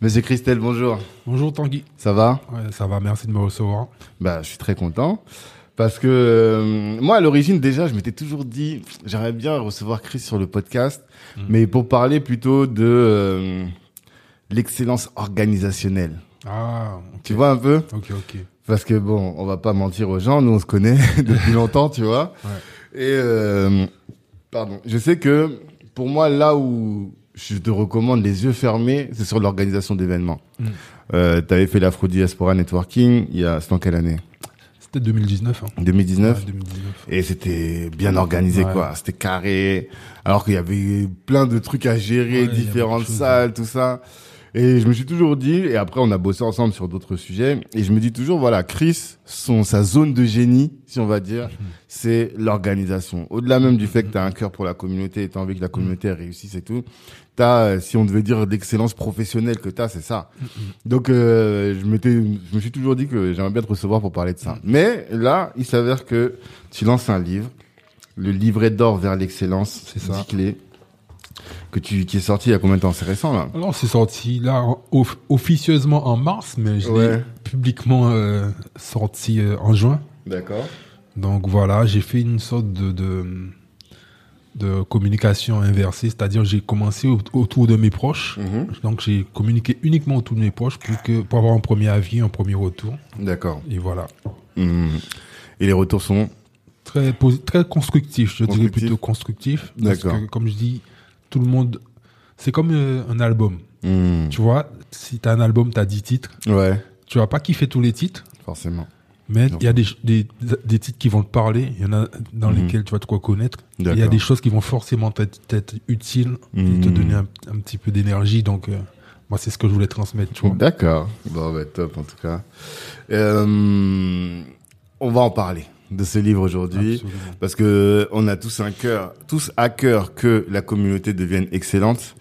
Monsieur Christelle, bonjour. Bonjour Tanguy. Ça va? Ouais, ça va, merci de me recevoir. Bah, je suis très content. Parce que euh, moi, à l'origine, déjà, je m'étais toujours dit, j'aimerais bien recevoir Chris sur le podcast, Mm. mais pour parler plutôt de euh, l'excellence organisationnelle. Ah. Tu vois un peu? Ok, ok. Parce que bon, on va pas mentir aux gens, nous on se connaît depuis longtemps, tu vois. Ouais. Et euh, pardon, je sais que pour moi, là où je te recommande les yeux fermés, c'est sur l'organisation d'événements. Mm. Euh, tu avais fait l'Afro Diaspora Networking, il y a, c'est en quelle année? C'était 2019. Hein. 2019 Ouais, 2019. Et c'était bien organisé, Ouais. quoi. C'était carré. Alors qu'il y avait plein de trucs à gérer, Ouais, différentes salles, tout ça. Et je me suis toujours dit, et après on a bossé ensemble sur d'autres sujets, et je me dis toujours, voilà, Chris, son, sa zone de génie, si on va dire, Mhm. c'est l'organisation. Au-delà même du fait que tu as un cœur pour la communauté, et tu as envie que la communauté réussisse et tout, t'as, euh, si on devait dire d'excellence professionnelle que tu as, c'est ça. Donc euh, je, m'étais, je me suis toujours dit que j'aimerais bien te recevoir pour parler de ça. Mais là, il s'avère que tu lances un livre, le livret d'or vers l'excellence, C'est ça. 10 clés, que tu, qui est sorti il y a combien de temps? C'est récent là Alors, c'est sorti là en- off- officieusement en mars, mais je Ouais. l'ai publiquement euh, sorti euh, en juin. D'accord. Donc voilà, j'ai fait une sorte de, de, de communication inversée, c'est-à-dire j'ai commencé au- autour de mes proches. Mhm. Donc j'ai communiqué uniquement autour de mes proches pour, que, pour avoir un premier avis, un premier retour. D'accord. Et voilà. Mhm. Et les retours sont? Très très constructif, je dirais plutôt constructif. Parce D'accord. que, comme je dis, tout le monde, c'est comme euh, un album. Mhm. Tu vois, si tu as un album, tu as 10 titres. Ouais, Tu vas pas kiffer tous les titres, forcément. Mais il y a des, des, des titres qui vont te parler. Il y en a dans Mhm. lesquels tu vas te reconnaître. Il y a des choses qui vont forcément t'être t'être utiles et te Mhm. donner un, un petit peu d'énergie. Donc, euh, moi, c'est ce que je voulais transmettre. Tu vois. D'accord. Bon, bah, top en tout cas. Euh, on va en parler de ce livre aujourd'hui. Parce que on a tous un cœur, tous à cœur que la communauté devienne excellente.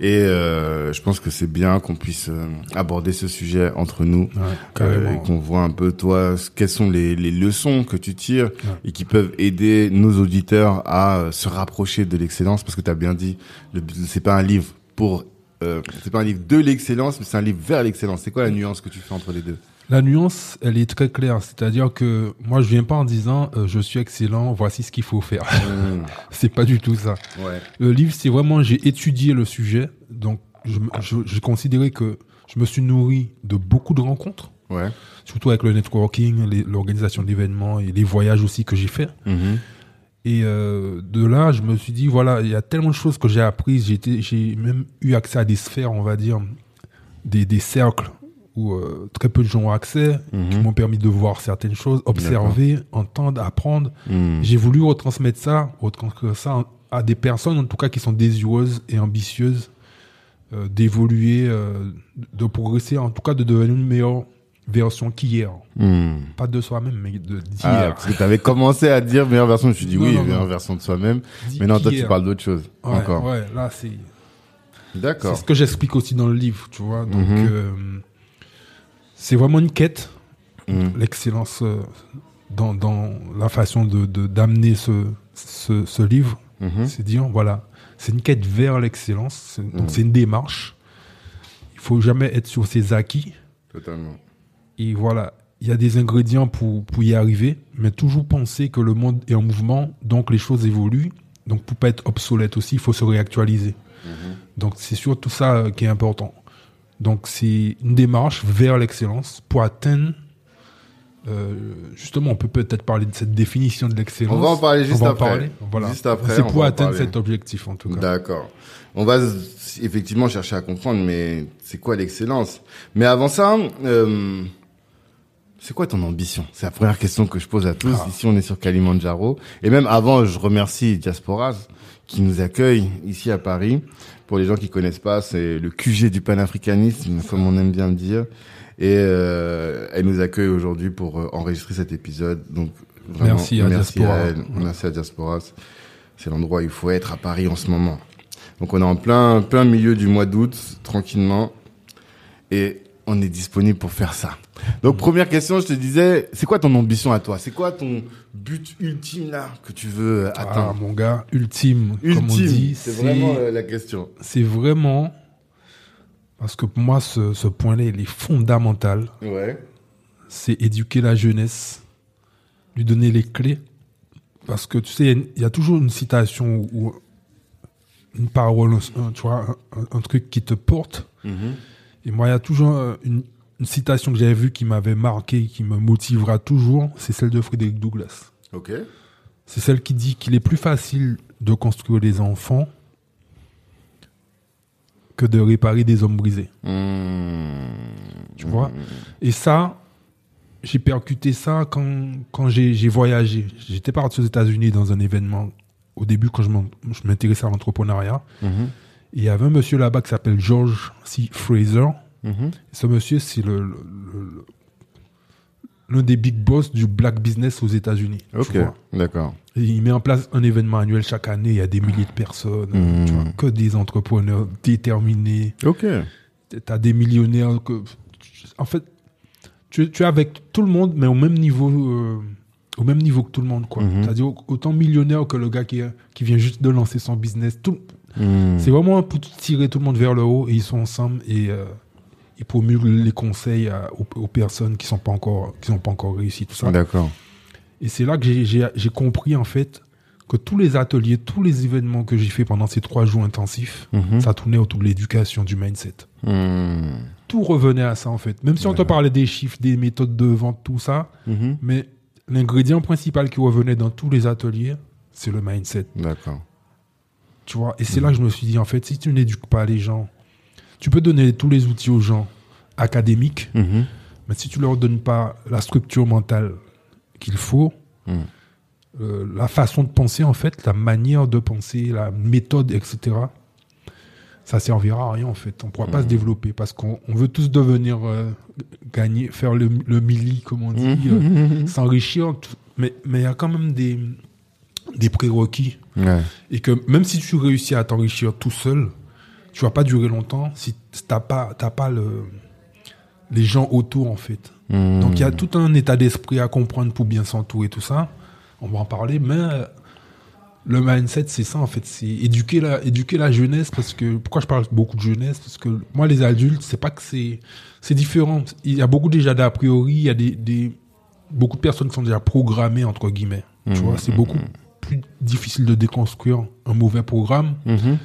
Et euh, je pense que c'est bien qu'on puisse euh, aborder ce sujet entre nous, Ouais, euh, et qu'on voit un peu toi, quelles sont les, les leçons que tu tires Ouais. et qui peuvent aider nos auditeurs à euh, se rapprocher de l'excellence. Parce que tu as bien dit, c'est pas un livre pour, euh, c'est pas un livre de l'excellence, mais c'est un livre vers l'excellence. C'est quoi la nuance que tu fais entre les deux? La nuance, elle est très claire. C'est-à-dire que moi, je viens pas en disant euh, je suis excellent, voici ce qu'il faut faire. c'est pas du tout ça. Ouais. Le livre, c'est vraiment, j'ai étudié le sujet. Donc, je, je, j'ai considéré que je me suis nourri de beaucoup de rencontres, Ouais. surtout avec le networking, l'organisation d'événements et les voyages aussi que j'ai fait. Mhm. Et euh, de là, je me suis dit, voilà, il y a tellement de choses que j'ai apprises. J'ai même eu accès à des sphères, on va dire, des, des cercles où euh, très peu de gens ont accès, qui Mhm. m'ont permis de voir certaines choses, observer, entendre, apprendre. Mhm. J'ai voulu retransmettre ça, retransmettre ça à des personnes, en tout cas, qui sont désireuses et ambitieuses euh, d'évoluer, euh, de progresser, en tout cas, de devenir une meilleure version qu'hier. Mhm. Pas de soi-même, mais de d'hier. Ah, parce que tu avais commencé à dire meilleure version, je me suis dit Non, oui, non, meilleure non. version de soi-même. Mais non, toi tu parles d'autre chose. Ouais, Encore. Ouais, là, c'est c'est D'accord. ce que j'explique aussi dans le livre, tu vois. Donc, c'est vraiment une quête, Mhm. l'excellence euh, dans, dans la façon de d'amener ce, ce, ce livre. Mhm. C'est dire, voilà, c'est une quête vers l'excellence. Donc, Mhm. c'est une démarche. Il faut jamais être sur ses acquis. Totalement. Et voilà, il y a des ingrédients pour, pour y arriver, mais toujours penser que le monde est en mouvement, donc les choses évoluent. Donc, pour pas être obsolète aussi, il faut se réactualiser. Donc, c'est surtout ça euh, qui est important. Donc, c'est une démarche vers l'excellence pour atteindre. euh, justement, on peut peut-être parler de cette définition de l'excellence. On va en parler juste On va en après. parler, Voilà. Juste après, C'est pour atteindre cet objectif, en tout cas. D'accord. On va effectivement chercher à comprendre, mais c'est quoi l'excellence? Mais avant ça, euh, c'est quoi ton ambition? C'est la première question que je pose à tous. Ah. Ici, on est sur Kalimandjaro. Et même avant, je remercie Diasporas qui nous accueille ici à Paris. Pour les gens qui connaissent pas, c'est le QG du panafricanisme, comme on aime bien le dire. Et euh, elle nous accueille aujourd'hui pour euh, enregistrer cet épisode. Donc vraiment, Merci à Diaspora. elle. Merci à Diaspora. C'est l'endroit où il faut être à Paris en ce moment. Donc on est en plein plein milieu du mois d'août, tranquillement, et on est disponible pour faire ça. Donc première question, je te disais, c'est quoi ton ambition à toi? C'est quoi ton but ultime là que tu veux euh, Ah, atteindre? mon gars, ultime, comme on Ultime, dit, c'est vraiment euh, la question. c'est vraiment parce que pour moi, ce, ce point-là, il est fondamental. Ouais. C'est éduquer la jeunesse, lui donner les clés. Parce que tu sais, il y a y, toujours une citation ou une parole, un- tu vois, un, truc qui te porte. Mhm. Et moi, il y a toujours euh, une, une citation que j'avais vue qui m'avait marqué, qui me motivera toujours. C'est celle de Frédéric Douglass. Ok. C'est celle qui dit qu'il est plus facile de construire des enfants que de réparer des hommes brisés. Mmh. Tu vois? Et ça, j'ai percuté ça quand, quand j'ai voyagé. J'étais parti aux États-Unis dans un événement au début quand je m'intéressais à l'entrepreneuriat. Mhm. Et il y avait un monsieur là-bas qui s'appelle George C. Fraser. Mhm. Ce monsieur, c'est le, le- l'un des big boss du black business aux États-Unis. Ok. D'accord. Et il met en place un événement annuel chaque année. Il y a des milliers de personnes, Mhm. tu vois, que des entrepreneurs déterminés. Ok. T'as des millionnaires que, en fait, tu, tu es avec tout le monde, mais au même niveau, euh, au même niveau que tout le monde, quoi. Mhm. C'est-à-dire autant millionnaire que le gars qui, qui vient juste de lancer son business. Tout, Mmh. c'est vraiment pour tirer tout le monde vers le haut et ils sont ensemble et euh, ils promulguent les conseils à- aux, aux personnes qui sont pas encore qui sont pas encore réussi tout ça. D'accord. Et c'est là que j'ai- compris en fait que tous les ateliers, tous les événements que j'ai fait pendant ces trois jours intensifs, Mhm. ça tournait autour de l'éducation, du mindset. Mmh. Tout revenait à ça en fait. Même si on te parlait des chiffres, des méthodes de vente, tout ça, Mhm. mais l'ingrédient principal qui revenait dans tous les ateliers, c'est le mindset. D'accord. Tu vois, et c'est là que je me suis dit, en fait, si tu n'éduques pas les gens, tu peux donner tous les outils aux gens académiques, Mhm. mais si tu leur donnes pas la structure mentale qu'il faut, Mm. euh, la façon de penser, en fait, la manière de penser, la méthode, etc., ça servira à rien, en fait. On pourra pas se développer parce qu'on on veut tous devenir, euh, gagner, faire le, le milli, comme on dit, euh, s'enrichir, mais il y a quand même des, des prérequis. Ouais. Et que même si tu réussis à t'enrichir tout seul, tu vas pas durer longtemps si t'as pas, t'as pas le, les gens autour, en fait. Mmh. Donc il y a tout un état d'esprit à comprendre pour bien s'entourer, tout ça. On va en parler, mais euh, le mindset, c'est ça, en fait. C'est éduquer la, éduquer la jeunesse, parce que, pourquoi je parle beaucoup de jeunesse? Parce que moi, les adultes, c'est pas que c'est, c'est différent. Il y a beaucoup déjà d'a priori, il y a des, des, beaucoup de personnes qui sont déjà programmées, entre guillemets. Tu vois, c'est beaucoup plus difficile de déconstruire un mauvais programme. Mhm.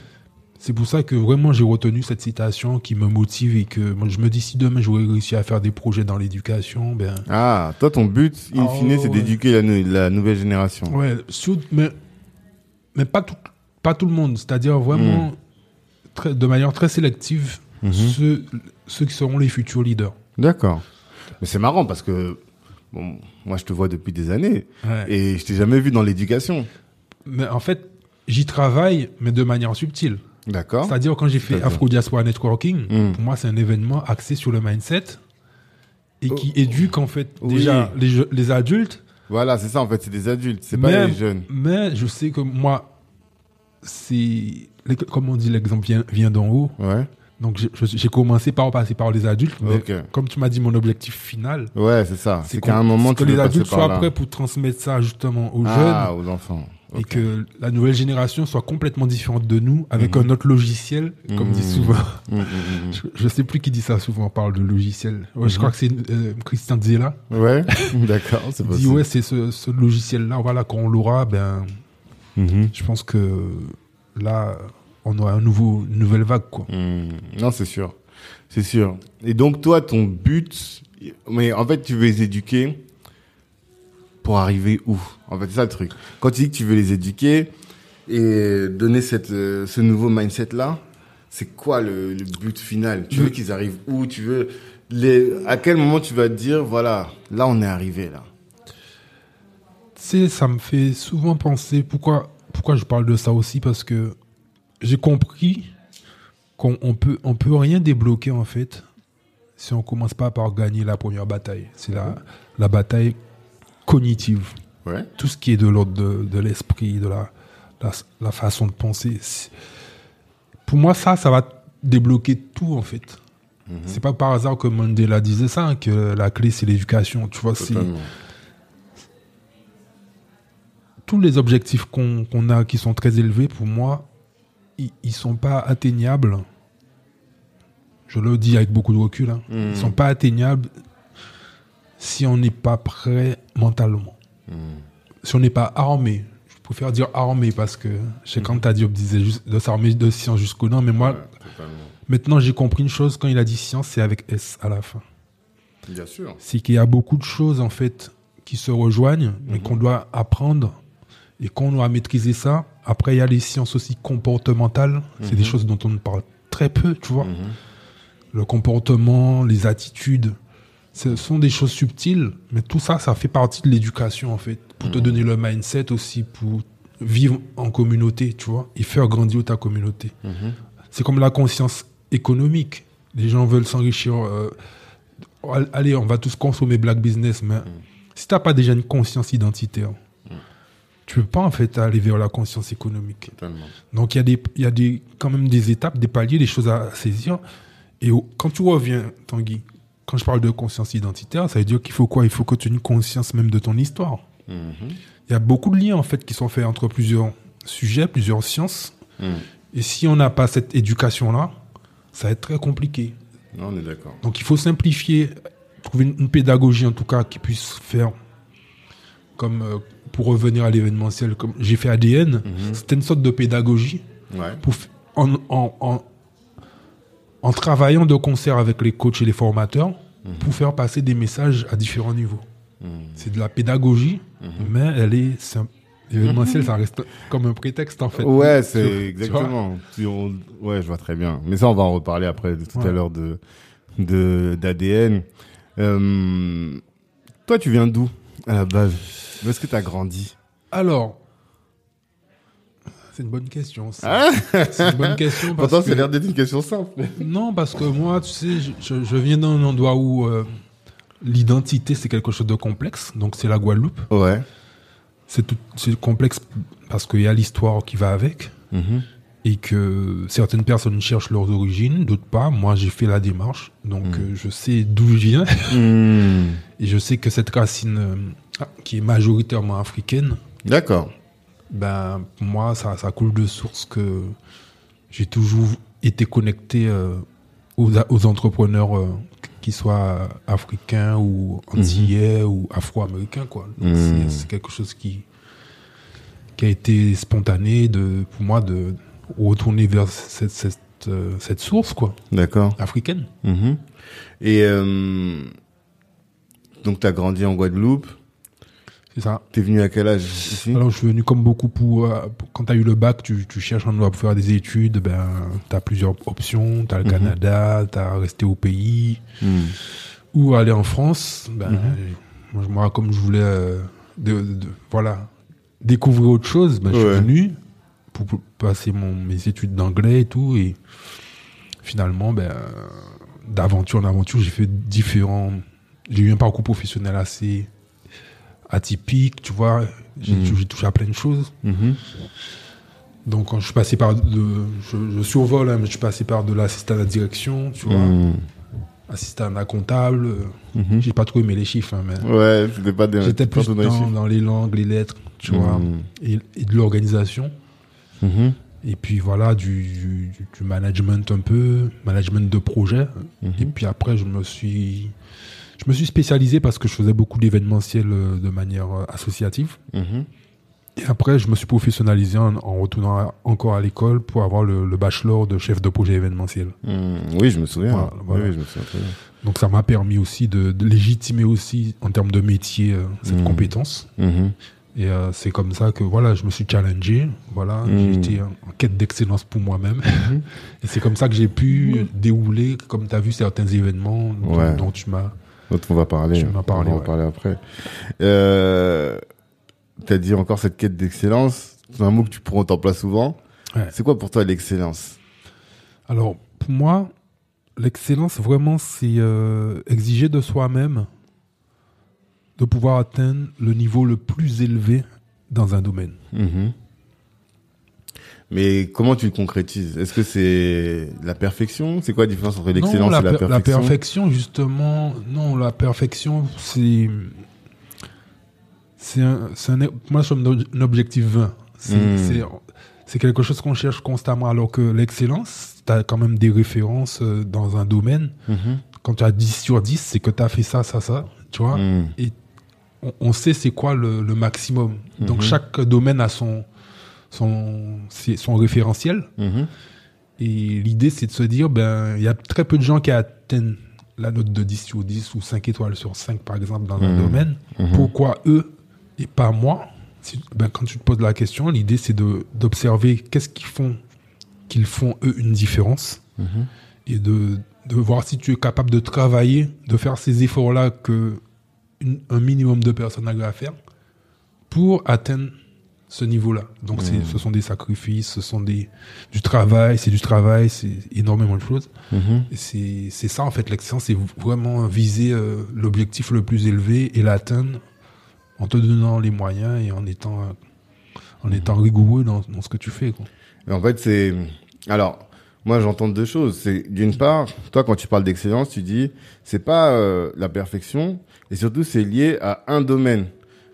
C'est pour ça que vraiment j'ai retenu cette citation qui me motive et que moi, je me dis si demain j'aurais réussi à faire des projets dans l'éducation, ben Ah, toi, ton but, in fine, c'est d'éduquer la, nou- la nouvelle génération. ouais, sur- mais mais pas tout pas tout le monde, c'est-à-dire vraiment très, de manière très sélective Mhm. ceux ceux qui seront les futurs leaders. D'accord. Mais c'est marrant parce que, bon, moi, je te vois depuis des années Ouais. et je t'ai jamais vu dans l'éducation. Mais en fait, j'y travaille mais de manière subtile. D'accord. C'est-à-dire quand j'ai fait Afro Diaspora Networking, Mm. pour moi c'est un événement axé sur le mindset et qui Oh. éduque en fait Oui. déjà les, adultes Voilà, c'est ça, en fait, c'est des adultes, c'est pas les jeunes. mais je sais que moi, c'est. Comme on dit, l'exemple vient, vient d'en haut. Ouais. Donc j'ai- commencé par passer par les adultes. Mais comme tu m'as dit, mon objectif final, Ouais, c'est ça. C'est qu'à un moment, que tu les adultes soient prêts pour transmettre ça justement aux Ah, jeunes aux enfants. et que la nouvelle génération soit complètement différente de nous avec un autre logiciel, comme dit Mhm. souvent. Mm, mm, Je, je sais plus qui dit ça souvent, on parle de logiciel. Ouais, Je crois que c'est euh, Christian Zella. Ouais, d'accord, Il dit ouais, c'est ce, ce logiciel-là, voilà, quand on l'aura, ben, Mhm. je pense que là, on aura un nouveau, une nouvelle vague, quoi. Hmm, Non, c'est sûr. C'est sûr. Et donc, toi, ton but, mais en fait, tu veux les éduquer pour arriver où? En fait, c'est ça le truc. Quand tu dis que tu veux les éduquer et donner cette, euh, ce nouveau mindset-là, c'est quoi le, le but final? Tu veux qu'ils arrivent où? Tu veux les, à quel moment tu vas te dire, voilà, là, on est arrivé, là? Tu sais, ça me fait souvent penser, pourquoi, pourquoi je parle de ça aussi, parce que j'ai compris qu'on on peut, on peut rien débloquer en fait si on commence pas par gagner la première bataille. C'est la, la bataille cognitive. Ouais. Tout ce qui est de l'ordre de, de l'esprit, de la, la, la façon de penser. Pour moi, ça, ça va débloquer tout en fait. C'est pas par hasard que Mandela disait ça, hein, que la clé c'est l'éducation. Tu vois, c'est tous les objectifs qu'on qu'on a qui sont très élevés, pour moi, ils, ils sont pas atteignables. Je le dis avec beaucoup de recul. Hein. Mhm. Ils sont pas atteignables si on n'est pas prêt mentalement. Mhm. Si on n'est pas armé. Je préfère dire armé parce que je sais quand Diop disait juste de s'armer de science jusqu'au nord, mais moi, Ouais, maintenant j'ai compris une chose quand il a dit science, c'est avec S à la fin. Bien sûr. c'est qu'il y a beaucoup de choses en fait qui se rejoignent, mais qu'on doit apprendre et qu'on doit maîtriser ça. Après, il y a les sciences aussi comportementales. C'est des choses dont on parle très peu, tu vois. Le comportement, les attitudes, ce sont des choses subtiles, mais tout ça, ça fait partie de l'éducation en fait, pour te donner le mindset aussi, pour vivre en communauté, tu vois, et faire grandir ta communauté. C'est comme la conscience économique. Les gens veulent s'enrichir. euh, Al- allez, on va tous consommer black business, mais si t'as pas déjà une conscience identitaire, tu peux pas en fait aller vers la conscience économique. Totalement. Donc il y a des, il y a des, quand même des étapes, des paliers, des choses à saisir. Et quand tu reviens, Tanguy, quand je parle de conscience identitaire, ça veut dire qu'il faut quoi? Il faut que tu aies une conscience même de ton histoire. Mhm. Il y a beaucoup de liens en fait qui sont faits entre plusieurs sujets, plusieurs sciences. Mhm. Et si on n'a pas cette éducation-là, ça va être très compliqué. Non, on est d'accord. Donc il faut simplifier, trouver une, une pédagogie en tout cas qui puisse faire comme euh, pour revenir à l'événementiel, comme j'ai fait ADN, c'était une sorte de pédagogie Ouais. pour, en, en, en, en travaillant de concert avec les coachs et les formateurs pour faire passer des messages à différents niveaux. Mhm. C'est de la pédagogie, mais elle est simple. L'événementiel, ça reste comme un prétexte en fait. Ouais, Tu- c'est tu exactement. Si on- Ouais, je vois très bien. Mais ça, on va en reparler après de tout à l'heure de de d'ADN. Euh, toi, tu viens d'où à la base? Où est-ce que tu as grandi? Alors, c'est une bonne question. ça. c'est une bonne question parce Pourtant, que... ça a l'air d'être une question simple. Non, parce que moi, tu sais, je, viens d'un endroit où euh, l'identité, c'est quelque chose de complexe. Donc, c'est la Guadeloupe. Ouais. C'est tout- c'est complexe parce qu'il y a l'histoire qui va avec. Mhm. Et que certaines personnes cherchent leurs origines, d'autres pas. Moi, j'ai fait la démarche. Donc, euh, je sais d'où je viens. Mhm. Et je sais que cette racine, euh, qui est majoritairement africaine, D'accord. ben, pour moi, ça, ça coule de source que j'ai toujours été connecté euh, aux, aux entrepreneurs, euh, qui soient africains ou antillais ou afro-américains. quoi. Mhm. C'est c'est quelque chose qui, qui a été spontané de, pour moi de retourner vers cette, cette, euh, cette source quoi, D'accord. africaine. Mhm. Et euh, donc, tu as grandi en Guadeloupe. C'est ça. T'es venu à quel âge ici Alors, je suis venu comme beaucoup pour. euh, quand tu as eu le bac, tu, tu cherches un endroit pour faire des études. Ben, tu as plusieurs options. Tu as le Canada, tu as resté au pays, Mhm. ou aller en France. Ben, moi, je- moi, comme je voulais euh, de, de- voilà, découvrir autre chose, ben, je Ouais. suis venu pour, pour passer mon, mes études d'anglais et tout. Et finalement, ben, d'aventure en aventure, j'ai fait différents. J'ai eu un parcours professionnel assez atypique, tu vois. J'ai Mhm. j'ai touché à plein de choses. Mhm. Donc, quand je suis passé par de, je, je survole, hein, mais je suis passé par de l'assistant à la direction, tu vois, Mhm. assistant à comptable. euh, Mhm. J'ai pas trop aimé les chiffres, hein, mais Ouais, c'était pas des. j'étais plus dans, dans les langues, les lettres, tu vois, et, et de l'organisation. Et puis voilà, du, du, du management un peu, management de projet. Et puis après, je me suis, je me suis spécialisé parce que je faisais beaucoup d'événementiels euh, de manière euh, associative. Mhm. Et après, je me suis professionnalisé en, en retournant à- encore à l'école pour avoir le, le bachelor de chef de projet événementiel. Mhm. Oui, je me souviens. Voilà, voilà. Oui, oui, je me souviens très bien. Donc ça m'a permis aussi de, de légitimer aussi en termes de métier euh, cette Mhm. compétence. Et euh, c'est comme ça que voilà, je me suis challengé. Voilà, j'étais en, en quête d'excellence pour moi-même. Et c'est comme ça que j'ai pu dérouler, comme tu as vu certains événements dont tu m'as. Dont on va parler. On va en ouais. parler après. Euh, T'as dit encore cette quête d'excellence. C'est un mot que tu prends, t'emploies souvent. Ouais. C'est quoi pour toi l'excellence? Alors pour moi, l'excellence, vraiment, c'est euh, exiger de soi-même de pouvoir atteindre le niveau le plus élevé dans un domaine. Mhm. Mais comment tu le concrétises? Est-ce que c'est la perfection? C'est quoi la différence entre l'excellence et la per- perfection la perfection, justement, non, la perfection, c'est. C'est un, c'est un- moi, je suis un objectif vain. C'est Mm. c'est- c'est quelque chose qu'on cherche constamment, alors que l'excellence, tu as quand même des références euh, dans un domaine. Mhm. Quand tu as 10 sur 10, c'est que tu as fait ça, ça, ça, tu vois. Mhm. On, on sait c'est quoi le, le maximum. Donc, Mhm. chaque domaine a son, son, son référentiel. Mhm. Et l'idée, c'est de se dire, ben, il y a très peu de gens qui atteignent la note de 10 sur 10 ou 5 étoiles sur 5, par exemple, dans un Mhm. domaine. Mhm. Pourquoi eux et pas moi? Si- ben, Quand tu te poses la question, l'idée, c'est d'observer qu'est-ce qu'ils font, qu'ils font, eux, une différence. Et de, de voir si tu es capable de travailler, de faire ces efforts-là que une- un minimum de personnes à faire pour atteindre ce niveau-là. Donc, Mhm. ce sont des sacrifices, ce sont des, du travail, c'est du travail, c'est énormément de choses. Et C'est ça, en fait, l'excellence, c'est vraiment viser euh, l'objectif le plus élevé et l'atteindre en te donnant les moyens et en étant, euh, en étant rigoureux dans, dans ce que tu fais. Quoi. Et En fait, c'est. Alors, moi, j'entends deux choses. C'est d'une part, toi, quand tu parles d'excellence, tu dis, c'est pas euh, la perfection, et surtout, c'est lié à un domaine.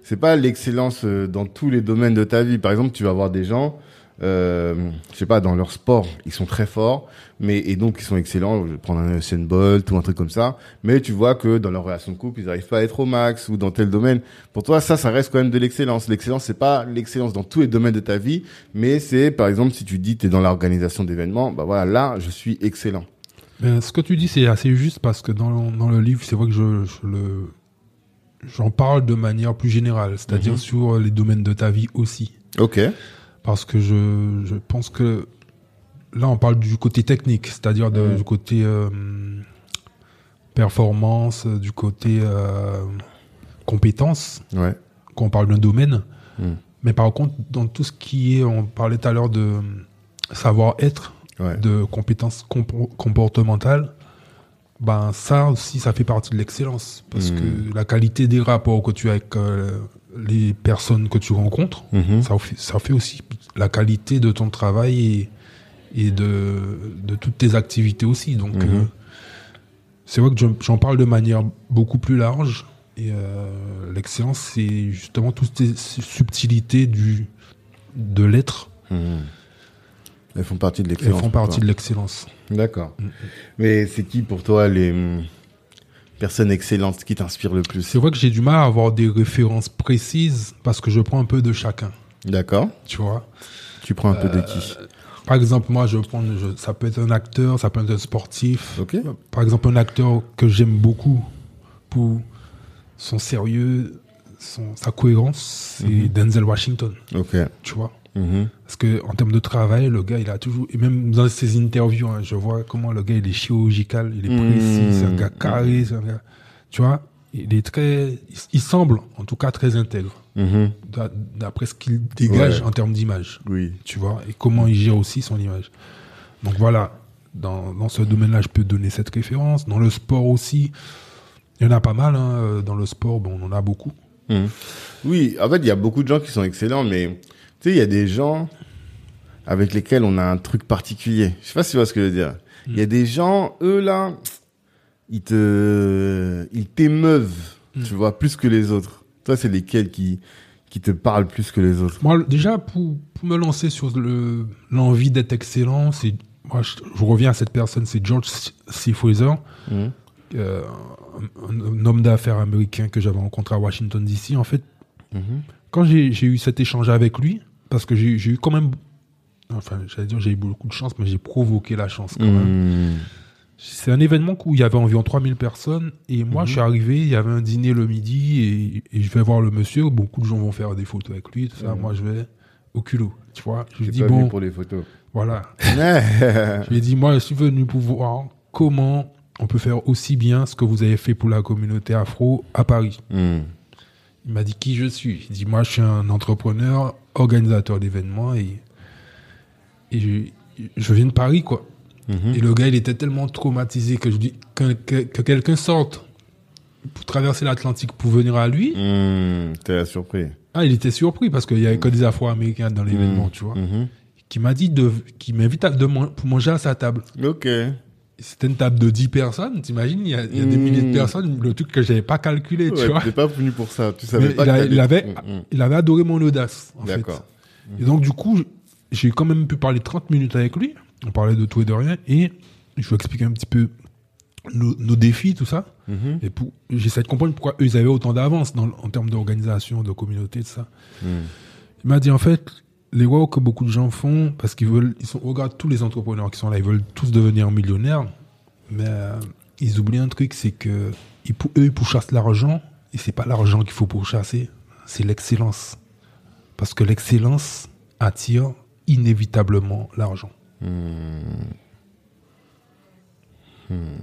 C'est pas l'excellence euh, dans tous les domaines de ta vie. Par exemple, tu vas voir des gens, euh, je sais pas, dans leur sport, ils sont très forts, mais et donc ils sont excellents. Je vais prendre un Usain Bolt ou un truc comme ça. Mais tu vois que dans leur relation de couple, ils arrivent pas à être au max ou dans tel domaine. Pour toi, ça, ça reste quand même de l'excellence. L'excellence, c'est pas l'excellence dans tous les domaines de ta vie, mais c'est, par exemple, si tu dis, tu es dans l'organisation d'événements, bah voilà, là, je suis excellent. Ben, ce que tu dis, c'est assez juste parce que dans, dans le livre, c'est vrai que je, je le, j'en parle de manière plus générale, c'est-à-dire Mhm. sur les domaines de ta vie aussi. Ok. Parce que je, je pense que là, on parle du côté technique, c'est-à-dire Mhm. du côté euh, performance, du côté euh, compétence, Ouais. quand on parle d'un domaine. Mhm. Mais par contre, dans tout ce qui est, on parlait tout à l'heure de savoir-être, Ouais. de compétences compo- comportementales, ben ça aussi, ça fait partie de l'excellence. Parce Mhm. que la qualité des rapports que tu as avec euh, les personnes que tu rencontres, Mhm. ça, fait, ça fait aussi la qualité de ton travail et, et de, de toutes tes activités aussi. Donc, Mhm. euh, c'est vrai que je- j'en parle de manière beaucoup plus large. Et euh, l'excellence, c'est justement toutes ces subtilités du, de l'être. Elles font partie de Elles l'excellence. font pour partie de l'excellence. D'accord. Mhm. Mais c'est qui pour toi les hum, personnes excellentes qui t'inspirent le plus? C'est vrai que j'ai du mal à avoir des références précises parce que je prends un peu de chacun, D'accord. tu vois? Tu prends un peu de qui? Par exemple, moi, je prends, je- ça peut être un acteur, ça peut être un sportif. Ok. Par exemple, un acteur que j'aime beaucoup pour son sérieux, son, sa cohérence, c'est Mhm. Denzel Washington, Ok. tu vois? Mhm. Parce que en termes de travail, le gars, il a toujours, et même dans ses interviews, hein, je vois comment le gars, il est chirurgical, il est précis, Mhm. c'est un gars carré, c'est un gars, tu vois. Il est très, il, semble, en tout cas, très intègre, Mhm. d'a- d'après ce qu'il dégage Ouais. en termes d'image Oui. tu vois, et comment il gère aussi son image. Donc voilà, dans, dans ce domaine-là, je peux donner cette référence. Dans le sport aussi, il y en a pas mal. hein. Euh, Dans le sport, bon, on en a beaucoup. Oui, en fait, il y a beaucoup de gens qui sont excellents, mais tu sais, il y a des gens avec lesquels on a un truc particulier. Je sais pas si tu vois ce que je veux dire. Il y a des gens, eux là, ils te, ils t'émeuvent, Mm. tu vois, plus que les autres. Toi, c'est lesquels qui, qui te parlent plus que les autres? Moi, déjà, pour, pour me lancer sur le- l'envie d'être excellent, c'est, moi, je, je reviens à cette personne, c'est George C. Fraser, Mhm. euh, un, un homme d'affaires américain que j'avais rencontré à Washington, D.C. En fait, Mhm. quand j'ai j'ai eu cet échange avec lui, parce que j'ai eu quand même, enfin, j'allais dire, j'ai eu beaucoup de chance, mais j'ai provoqué la chance quand même. Mhm. C'est un événement où il y avait environ 3000 personnes et moi Mhm. je suis arrivé, il y avait un dîner le midi et, et je vais voir le monsieur, beaucoup de gens vont faire des photos avec lui, tout ça, Mhm. moi je vais au culot, tu vois. Je lui dis bon, pour les photos. voilà. Je lui ai dit moi je suis venu pour voir comment on peut faire aussi bien ce que vous avez fait pour la communauté afro à Paris. Mhm. Il m'a dit qui je suis. Il dit moi je suis un entrepreneur, organisateur d'événements et, et je, je viens de Paris quoi. Et le gars, il était tellement traumatisé que je dis que, que, que quelqu'un sorte pour traverser l'Atlantique pour venir à lui. Hmm, T'es surpris. Ah, il était surpris parce qu'il y avait que des Afro-Américains dans l'événement, tu vois. Mhm. Qui m'a dit de, qui m'invite à de pour manger à sa table. Ok. C'était une table de 10 personnes, t'imagines, il y a, il y a des milliers de personnes, le truc que j'avais pas calculé, tu vois. pas venu pour ça. Tu savais Mais pas il, a- il avait, Hmm, hmm. il avait adoré mon audace, en fait. D'accord. Et donc, du coup, j'ai quand même pu parler 30 minutes avec lui. On parlait de tout et de rien. Et je lui expliquer un petit peu nos, nos défis, tout ça. Mhm. Et pour, j'essaie de comprendre pourquoi eux, ils avaient autant d'avance en termes d'organisation, de communauté, tout ça. Hmm. Il m'a dit, en fait, les wow que beaucoup de gens font, parce qu'ils veulent, ils sont, regarde tous les entrepreneurs qui sont là, ils veulent tous devenir millionnaires. Mais euh, ils oublient un truc, c'est que ils, eux, ils pourchassent l'argent. Et c'est pas l'argent qu'il faut pourchasser, c'est l'excellence. Parce que l'excellence attire inévitablement l'argent.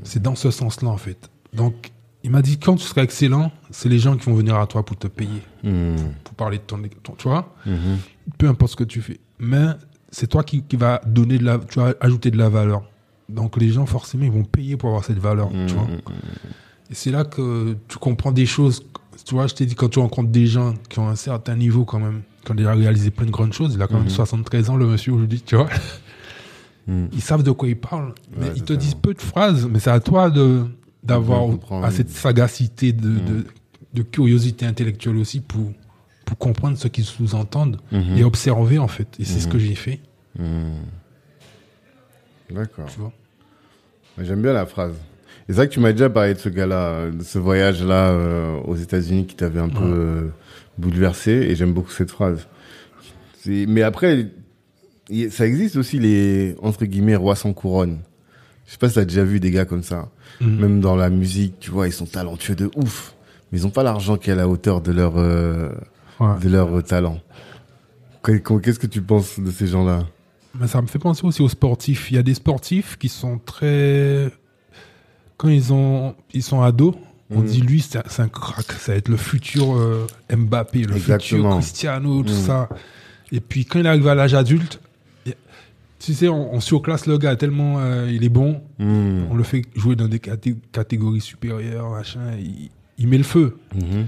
C'est dans ce sens-là, en fait. Donc, il m'a dit, quand tu seras excellent, c'est les gens qui vont venir à toi pour te payer, Hmm. pour parler de ton, ton- tu vois, Mhm. peu importe ce que tu fais. Mais c'est toi qui, qui va donner de la, tu vas ajouter de la valeur. Donc, les gens, forcément, ils vont payer pour avoir cette valeur, tu vois. Et c'est là que tu comprends des choses. Tu vois, je t'ai dit, quand tu rencontres des gens qui ont un certain niveau quand même, qui ont déjà réalisé plein de grandes choses, il a quand même 73 ans, le monsieur, aujourd'hui, tu vois. Ils savent de quoi ils parlent. Mais ils te disent peu de phrases, mais c'est à toi de d'avoir assez de sagacité, de, de, de curiosité intellectuelle aussi pour, pour comprendre ce qu'ils sous-entendent Mhm. et observer, en fait. Et c'est ce que j'ai fait, Hmm. D'accord. tu vois. J'aime bien la phrase. C'est vrai que tu m'as déjà parlé de ce gars-là, de ce voyage-là euh, aux États-Unis qui t'avait un peu euh, bouleversé, et j'aime beaucoup cette phrase. Mais après, ça existe aussi les entre guillemets rois sans couronne. Je sais pas si t'as déjà vu des gars comme ça. Mhm. Même dans la musique, tu vois, ils sont talentueux de ouf, mais ils ont pas l'argent qui est à la hauteur de leur euh, Ouais. de leur euh, talent. Qu'est- Qu'est-ce que tu penses de ces gens-là? Mais ça me fait penser aussi aux sportifs. Il y a des sportifs qui sont très. Quand ils, ont, ils sont ados, on Mhm. dit lui, c'est un, un crack. Ça va être le futur euh, Mbappé, le futur. Cristiano, tout Mhm. ça. Et puis quand il arrive à l'âge adulte, tu sais, on, on surclasse le gars tellement euh, il est bon. Hmm. On le fait jouer dans des caté- catégories supérieures, machin. Il, il met le feu. Mhm.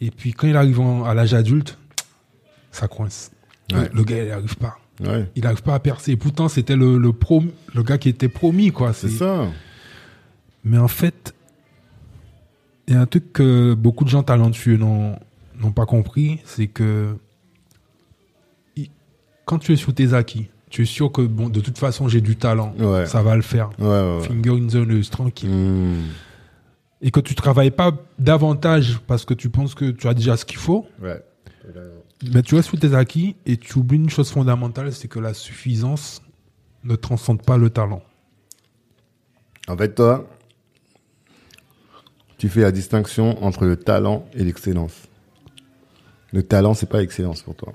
Et puis quand il arrive en- à l'âge adulte, ça coince. Ouais. Le gars, il n'arrive pas Ouais, il n'arrive pas à percer. Pourtant, c'était le, le, prom- le gars qui était promis, quoi. c'est ça. Mais en fait, il y a un truc que beaucoup de gens talentueux n'ont pas compris, c'est que quand tu es sur tes acquis, tu es sûr que, bon, de toute façon, j'ai du talent. Ouais. Ça va le faire. Ouais, ouais, ouais. Finger in the nose, tranquille. Hmm. Et que tu travailles pas davantage parce que tu penses que tu as déjà ce qu'il faut, mais tu restes sur tes acquis et tu oublies une chose fondamentale, c'est que la suffisance ne transcende pas le talent. En fait, toi, tu fais la distinction entre le talent et l'excellence. Le talent, c'est pas l'excellence pour toi.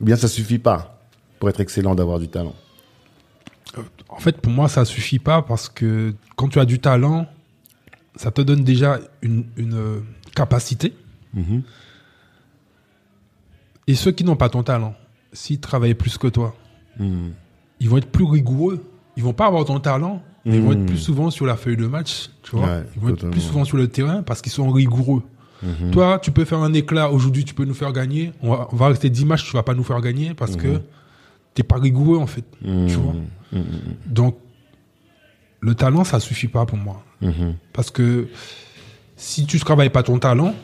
Ou bien ça suffit pas pour être excellent d'avoir du talent. En fait, pour moi, ça suffit pas parce que quand tu as du talent, ça te donne déjà une, une, euh, capacité. Mhm. Et ceux qui n'ont pas ton talent, s'ils travaillent plus que toi, Hmm. ils vont être plus rigoureux. Ils vont pas avoir ton talent, mais ils vont Mhm. être plus souvent sur la feuille de match, tu vois. Ouais, ils vont être plus souvent sur le terrain parce qu'ils sont rigoureux. Toi, tu peux faire un éclat aujourd'hui, tu peux nous faire gagner. On va, on va rester 10 matchs, tu vas pas nous faire gagner parce que t'es pas rigoureux en fait, tu vois. Hmm. Donc, le talent, ça suffit pas pour moi. Parce que si tu ne travailles pas ton talent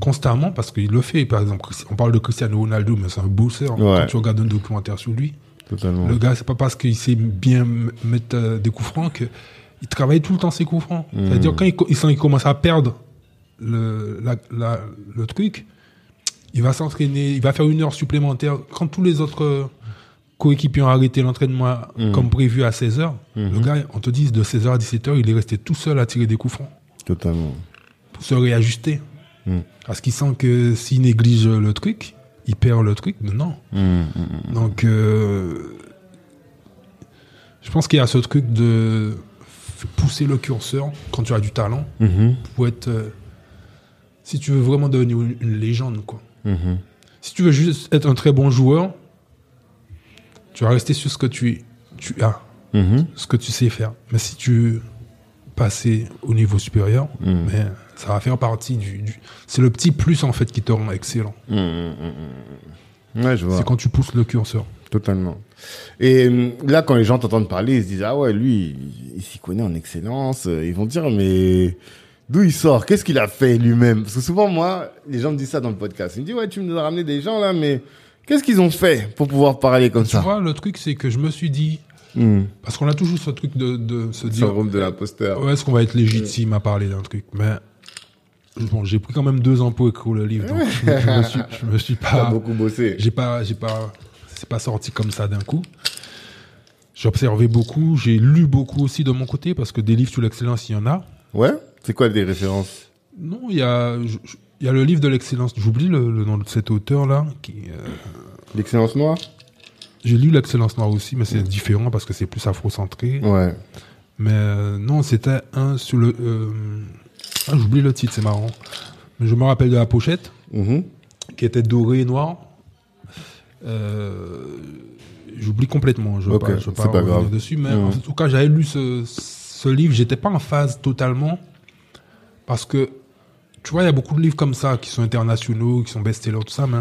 constamment, parce qu'il le fait, par exemple, on parle de Cristiano Ronaldo, mais c'est un bosseur. Ouais. Quand tu regardes un documentaire sur lui, Totalement. le gars, c'est pas parce qu'il sait bien mettre euh, des coups francs qu'il travaille tout le temps ses coups francs. C'est-à-dire, quand il, commence à perdre le, la- la- le truc, il va s'entraîner, il va faire une heure supplémentaire. Quand tous les autres euh, coéquipiers ont arrêté l'entraînement comme prévu à 16h, le gars, on te dit de 16h à 17h, il est resté tout seul à tirer des coups francs Totalement. pour se réajuster. Mm. Parce qu'il sent que s'il néglige le truc, il perd le truc. Non. Hmm, hmm, hmm. Donc, euh, je pense qu'il y a ce truc de pousser le curseur quand tu as du talent Mhm. pour être. euh, si tu veux vraiment devenir une, une légende, quoi. Mhm. Si tu veux juste être un très bon joueur, tu vas rester sur ce que tu, tu as, Mhm. ce que tu sais faire. Mais si tu passer au niveau supérieur, mais ça va faire partie du, du- c'est le petit plus en fait qui te rend excellent. Mhm, mhm, mhm. Ouais, je vois. C'est quand tu pousses le curseur. Totalement. Et là, quand les gens t'entendent parler, ils se disent ah ouais, lui, il, il s'y connaît en excellence. Ils vont dire mais d'où il sort? Qu'est-ce qu'il a fait lui-même? Parce que souvent, moi, les gens me disent ça dans le podcast. Ils me disent ouais, tu nous as ramené des gens là, mais qu'est-ce qu'ils ont fait pour pouvoir parler comme Tu ça? vois, le truc c'est que je me suis dit, Hum. parce qu'on a toujours ce truc de, de se dire, Syndrome de l'imposteur. ouais, est-ce qu'on va être légitime à parler d'un truc, mais bon, j'ai pris quand même deux ans pour écrire le livre, donc je, me- je me suis, je me suis pas, beaucoup bossé. j'ai pas, j'ai pas, c'est pas sorti comme ça d'un coup. J'ai observé beaucoup, j'ai lu beaucoup aussi de mon côté parce que des livres sur l'excellence, il y en a. Ouais C'est quoi des références Non, il y a, il y a le livre de l'excellence. J'oublie le, le nom de cet auteur-là. Euh, L'excellence noire j'ai lu l'excellence noire aussi, mais c'est différent parce que c'est plus afro-centré. Ouais. Mais euh, non, c'était un sur le. euh, ah, j'oublie le titre, c'est marrant. Mais je me rappelle de la pochette Mhm. qui était dorée et noire. J'oublie complètement. Je ne veux Ok, pas, je pas pas revenir grave. dessus, mais Mhm. en tout cas, j'avais lu ce, ce livre. J'étais pas en phase totalement parce que tu vois, il y a beaucoup de livres comme ça qui sont internationaux, qui sont best-sellers, tout ça, mais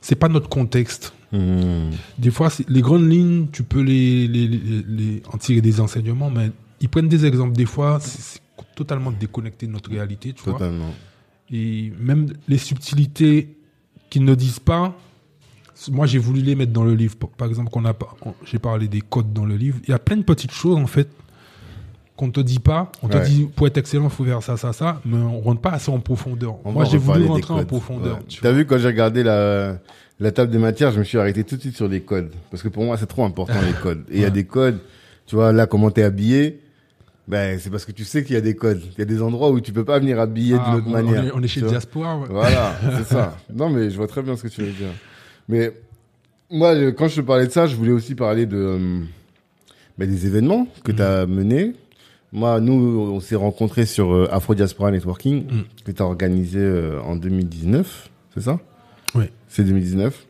c'est pas notre contexte. Mhm. Des fois, les grandes lignes, tu peux les, les, les, les- en tirer des enseignements, mais ils prennent des exemples. Des fois, c'est totalement déconnecté de notre réalité, tu vois. Totalement. Et même les subtilités qu'ils ne disent pas, moi j'ai voulu les mettre dans le livre. Par- exemple, qu'on a j'ai parlé des codes dans le livre. Il y a plein de petites choses en fait qu'on te dit pas. On te Ouais. dit pour être excellent, il faut faire ça, ça, ça, mais on rentre pas assez en profondeur. On moi j'ai voulu rentrer en profondeur. Ouais. tu vois. vu quand j'ai regardé la, la table des matières, je me suis arrêté tout de suite sur les codes. Parce que pour moi, c'est trop important les codes. Et il y a des codes, tu vois, là, comment t'es habillé, ben, c'est parce que tu sais qu'il y a des codes. Il y a des endroits où tu peux pas venir habiller Ah, d'une autre manière. On est, on est chez. Diaspora. ouais. Voilà, c'est ça. Non, mais je vois très bien ce que tu veux dire. Mais moi, quand je te parlais de ça, je voulais aussi parler de euh, ben, des événements que tu as menés. Moi, nous, on s'est rencontrés sur euh, Afro Diaspora Networking, Mm. tu as organisé euh, en 2019, c'est ça? Oui. C'est 2019.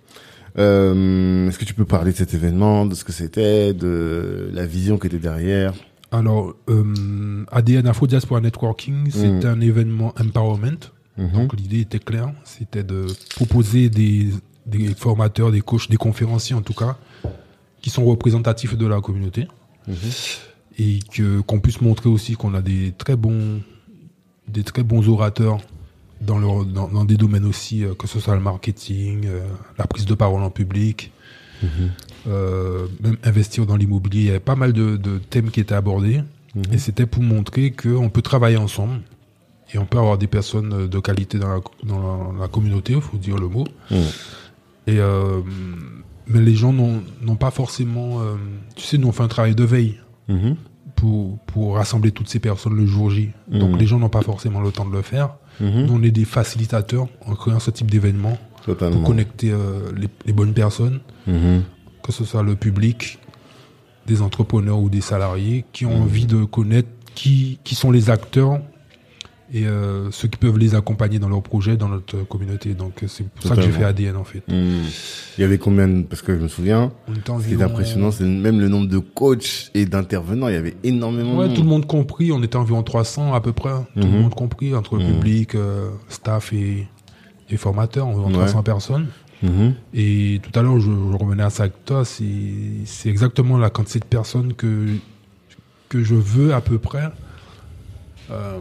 Euh, Est-ce que tu peux parler de cet événement, de ce que c'était, de la vision qui était derrière? Alors, euh, ADN Afro Diaspora Networking, c'est un événement empowerment. Mhm. Donc l'idée était claire, c'était de proposer des, des formateurs, des coachs, des conférenciers en tout cas, qui sont représentatifs de la communauté Mhm. Et que qu'on puisse montrer aussi qu'on a des très bons des très bons orateurs dans leur dans, dans des domaines aussi euh, que ce soit le marketing, euh, la prise de parole en public, euh, même investir dans l'immobilier. Il y avait pas mal de, de thèmes qui étaient abordés et c'était pour montrer qu'on peut travailler ensemble et on peut avoir des personnes de qualité dans la, dans la, la communauté, il faut dire le mot. Mhm. Et mais les gens n'ont pas forcément, tu sais, nous on fait un travail de veille Mhm. pour, pour rassembler toutes ces personnes le jour J. Donc Mhm. les gens n'ont pas forcément le temps de le faire. Mhm. Nous on est des facilitateurs en créant ce type d'événement pour connecter euh, les, les bonnes personnes, que ce soit le public, des entrepreneurs ou des salariés qui ont envie de connaître qui, qui sont les acteurs et euh, ceux qui peuvent les accompagner dans leurs projets, dans notre communauté. Donc euh, c'est pour ça que j'ai fait ADN en fait. Mhm. Il y avait combien de- Parce que je me souviens, Ce qui est impressionnant, c'est même le nombre de coachs et d'intervenants. Il y avait énormément Ouais, de tout le monde. compris. On était environ 300 à peu près. Tout le Mhm. monde compris entre le Mhm. public, euh, staff et, et formateurs, environ Ouais. 300 personnes. Mhm. Et tout à l'heure, je, je revenais à ça avec toi. C'est c'est exactement la quantité de personnes que, que je veux à peu près euh,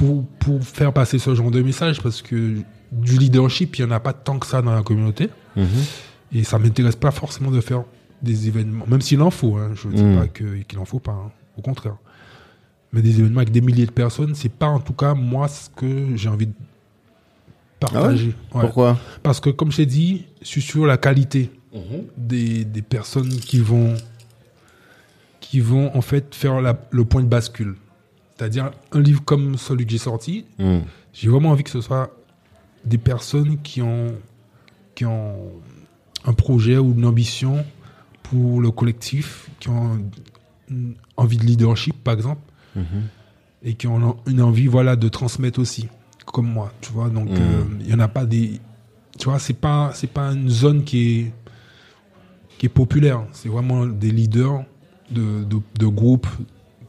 pour, pour faire passer ce genre de message parce que du leadership, il n'y en a pas tant que ça dans la communauté. Mhm. Et ça m'intéresse pas forcément de faire des événements, même s'il en faut. Hein, je ne dis Mm. pas qu'il en faut pas, hein, au contraire. Mais des événements avec des milliers de personnes, c'est pas en tout cas moi ce que j'ai envie de partager. Ouais? Pourquoi? Parce que comme je t'ai dit, je suis sur la qualité des, des personnes qui vont qui vont en fait faire la- le point de bascule. C'est-à-dire un livre comme celui que j'ai sorti, Mhm. j'ai vraiment envie que ce soit des personnes qui ont, qui ont un projet ou une ambition pour le collectif, qui ont une envie de leadership, par exemple, Mhm. et qui ont une envie voilà, de transmettre aussi, comme moi. Tu vois, donc Mhm. euh, il y en a pas des. Tu vois, c'est pas, c'est pas une zone qui est. qui est populaire. C'est vraiment des leaders de, de, de groupes,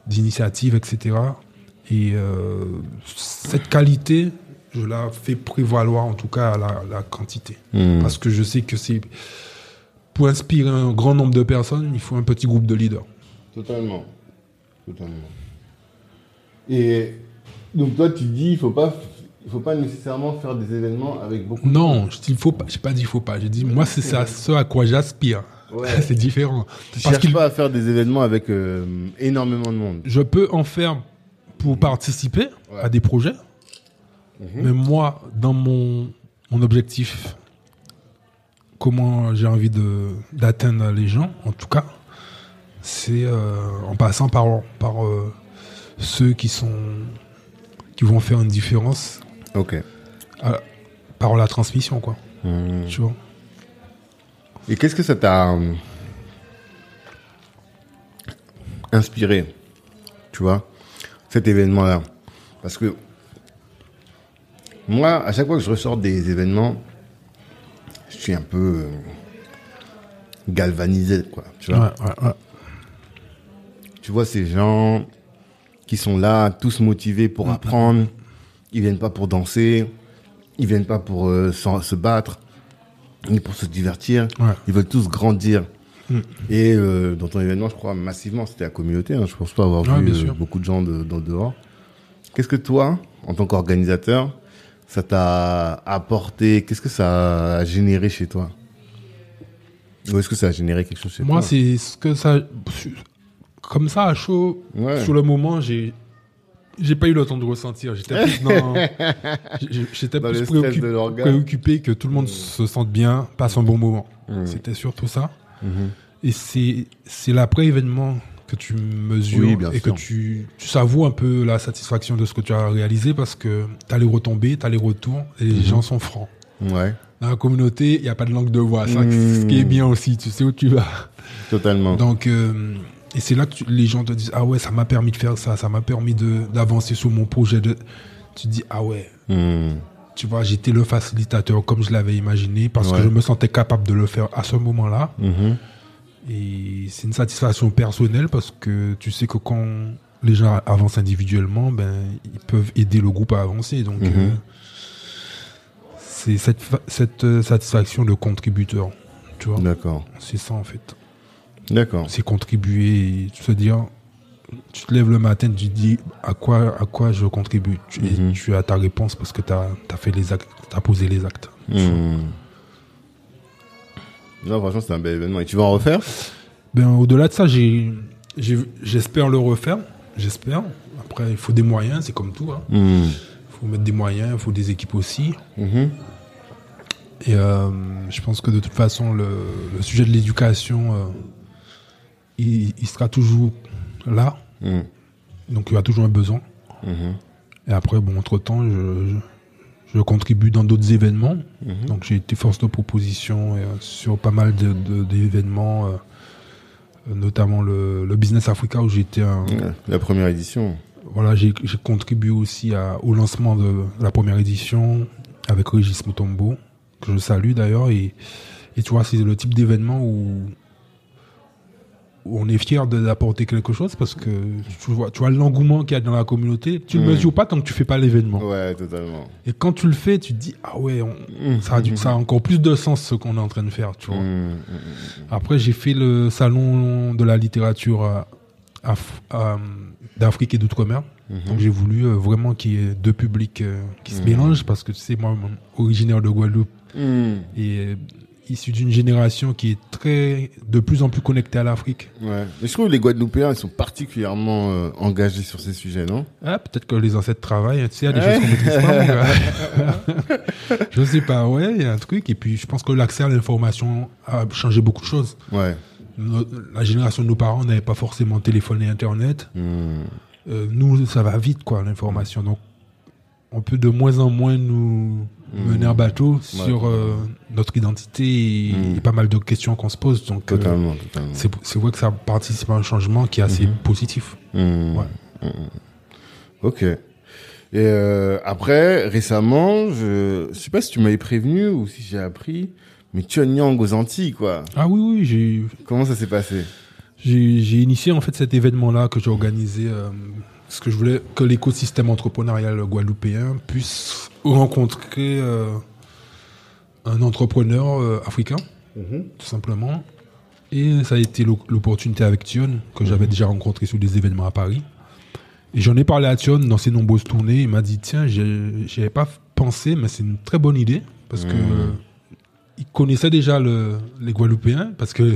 d'initiatives, etc. Et euh, cette qualité, je la fais prévaloir en tout cas à la, la quantité. Hmm. Parce que je sais que c'est pour inspirer un grand nombre de personnes, il faut un petit groupe de leaders. Totalement. Totalement. Et donc toi, tu dis, il faut pas, il faut pas nécessairement faire des événements avec beaucoup. de Non, je dis faut pas. J'ai pas dit faut pas. J'ai dit moi c'est ça, ce à quoi j'aspire. Ouais. c'est différent. Tu Parce cherches pas à faire des événements avec euh, énormément de monde. Je peux en faire pour participer Ouais. à des projets, Mhm. mais moi, dans mon, mon objectif, comment j'ai envie de d'atteindre les gens, en tout cas, c'est euh, en passant par par euh, ceux qui sont qui vont faire une différence Ok. à- par la transmission, quoi. Hmm. Tu vois? Et qu'est-ce que ça t'a euh, inspiré, tu vois, cet événement-là? Parce que moi, à chaque fois que je ressors des événements, je suis un peu euh, galvanisé, quoi. Tu vois, Ouais, ouais, ouais. tu vois ces gens qui sont là, tous motivés pour apprendre. Ils viennent pas pour danser, ils viennent pas pour euh, se battre, ni pour se divertir. Ouais. Ils veulent tous grandir. Mm. Et euh, dans ton événement, je crois massivement, c'était la communauté. Hein. Je pense pas avoir Ouais, vu euh, beaucoup de gens de, dans le dehors. Qu'est-ce que toi, en tant qu'organisateur, ça t'a apporté? Qu'est-ce que ça a généré chez toi? Ou est-ce que ça a généré quelque chose chez Moi, toi? c'est ce que ça. Comme ça, à chaud, Ouais. sur le moment, j'ai. J'ai pas eu le temps de ressentir. J'étais plus J'étais préoccupé, que tout le monde se sente bien, passe un bon moment. Mm. C'était surtout ça. Mhm. Et c'est c'est l'après-événement que tu mesures Oui, et sûr. que tu, tu savoues un peu la satisfaction de ce que tu as réalisé parce que tu as les retombées, tu as les retours et les gens sont francs. Ouais, Dans la communauté, il n'y a pas de langue de voix. Ça, Mm. ce qui est bien aussi. Tu sais où tu vas. totalement. Donc, euh, et c'est là que tu- les gens te disent Ah ouais, ça m'a permis de faire ça, ça m'a permis d'avancer sur mon projet. De... Tu te dis Ah ouais, Mm. tu vois, j'étais le facilitateur comme je l'avais imaginé parce Ouais. que je me sentais capable de le faire à ce moment-là. Mhm. Et c'est une satisfaction personnelle parce que tu sais que quand les gens avancent individuellement, ben, ils peuvent aider le groupe à avancer. Donc, Mhm. euh, c'est cette, cette euh, satisfaction de contributeur. Tu vois, D'accord, c'est ça en fait. D'accord. c'est contribuer et tu te dire tu te lèves le matin tu te dis à quoi à quoi je contribue? Tu, et Mhm. tu as ta réponse parce que tu as, fait les actes as posé les actes Mm. Non, franchement, c'est un bel événement. Et tu vas en refaire? Ben au delà de ça j'espère le refaire j'espère après il faut des moyens c'est comme tout hein. Mm. il faut mettre des moyens il faut des équipes aussi Mhm. et euh, je pense que de toute façon le, le sujet de l'éducation euh, il, il sera toujours là Mm. donc il y a toujours un besoin Mhm. Et après, bon, entre-temps, je, je, je contribue dans d'autres événements. Mhm. Donc j'ai été force de proposition euh, sur pas mal de- de- d'événements, euh, notamment le, le Business Africa où j'étais La première édition. Voilà, j'ai contribué aussi à, au lancement de la première édition avec Régis Mutombo, que je salue d'ailleurs. Et, et tu vois, c'est le type d'événement où on est fier d'apporter quelque chose parce que tu vois, tu vois l'engouement qu'il y a dans la communauté. Tu ne Mm. mesures pas tant que tu fais pas l'événement. Ouais, totalement. Et quand tu le fais, tu te dis, ah ouais, on- Mm. ça, a du- ça a encore plus de sens ce qu'on est en train de faire. Tu vois. Mm. Après, j'ai fait le salon de la littérature euh, euh, d'Afrique et d'Outre-mer. Mhm. Donc j'ai voulu euh, vraiment qu'il y ait deux publics qui se mélangent parce que tu sais, moi, originaire de Guadeloupe et euh, issu d'une génération qui est très, de plus en plus connectée à l'Afrique. Ouais. Mais je trouve que les Guadeloupéens, ils sont particulièrement euh, engagés sur ces sujets, non? Ah, peut-être que les ancêtres travaillent, tu sais, il y a des Ouais. choses qu'on maîtrise pas. mon gars. je sais pas, ouais, il y a un truc. Et puis, je pense que l'accès à l'information a changé beaucoup de choses. Ouais. La génération de nos parents n'avait pas forcément téléphone et Internet. Mm. Euh, nous, ça va vite, quoi, l'information. Donc, on peut de moins en moins nous mener en bateau sur euh, notre identité et, Mm. et pas mal de questions qu'on se pose. Donc, euh, Totalement, totalement. c'est c'est vrai que ça participe à un changement qui est assez Mhm. positif. Mm. Ouais. Ok. Et euh, après, récemment, je, je sais pas si tu m'avais prévenu ou si j'ai appris, mais Tion Yang aux Antilles, quoi. Ah oui, oui, j'ai Comment ça s'est passé? J'ai j'ai initié en fait cet événement-là que j'ai organisé euh, parce que je voulais que l'écosystème entrepreneurial guadeloupéen puisse rencontrer euh, un entrepreneur euh, africain, tout simplement. Et ça a été l'o- l'opportunité avec Tion, que j'avais déjà rencontré sur des événements à Paris. Et j'en ai parlé à Tion dans ses nombreuses tournées. Il m'a dit Tiens, j'y avais pas pensé, mais c'est une très bonne idée. Parce que Mhm. il connaissait déjà le- les Guadeloupéens, parce que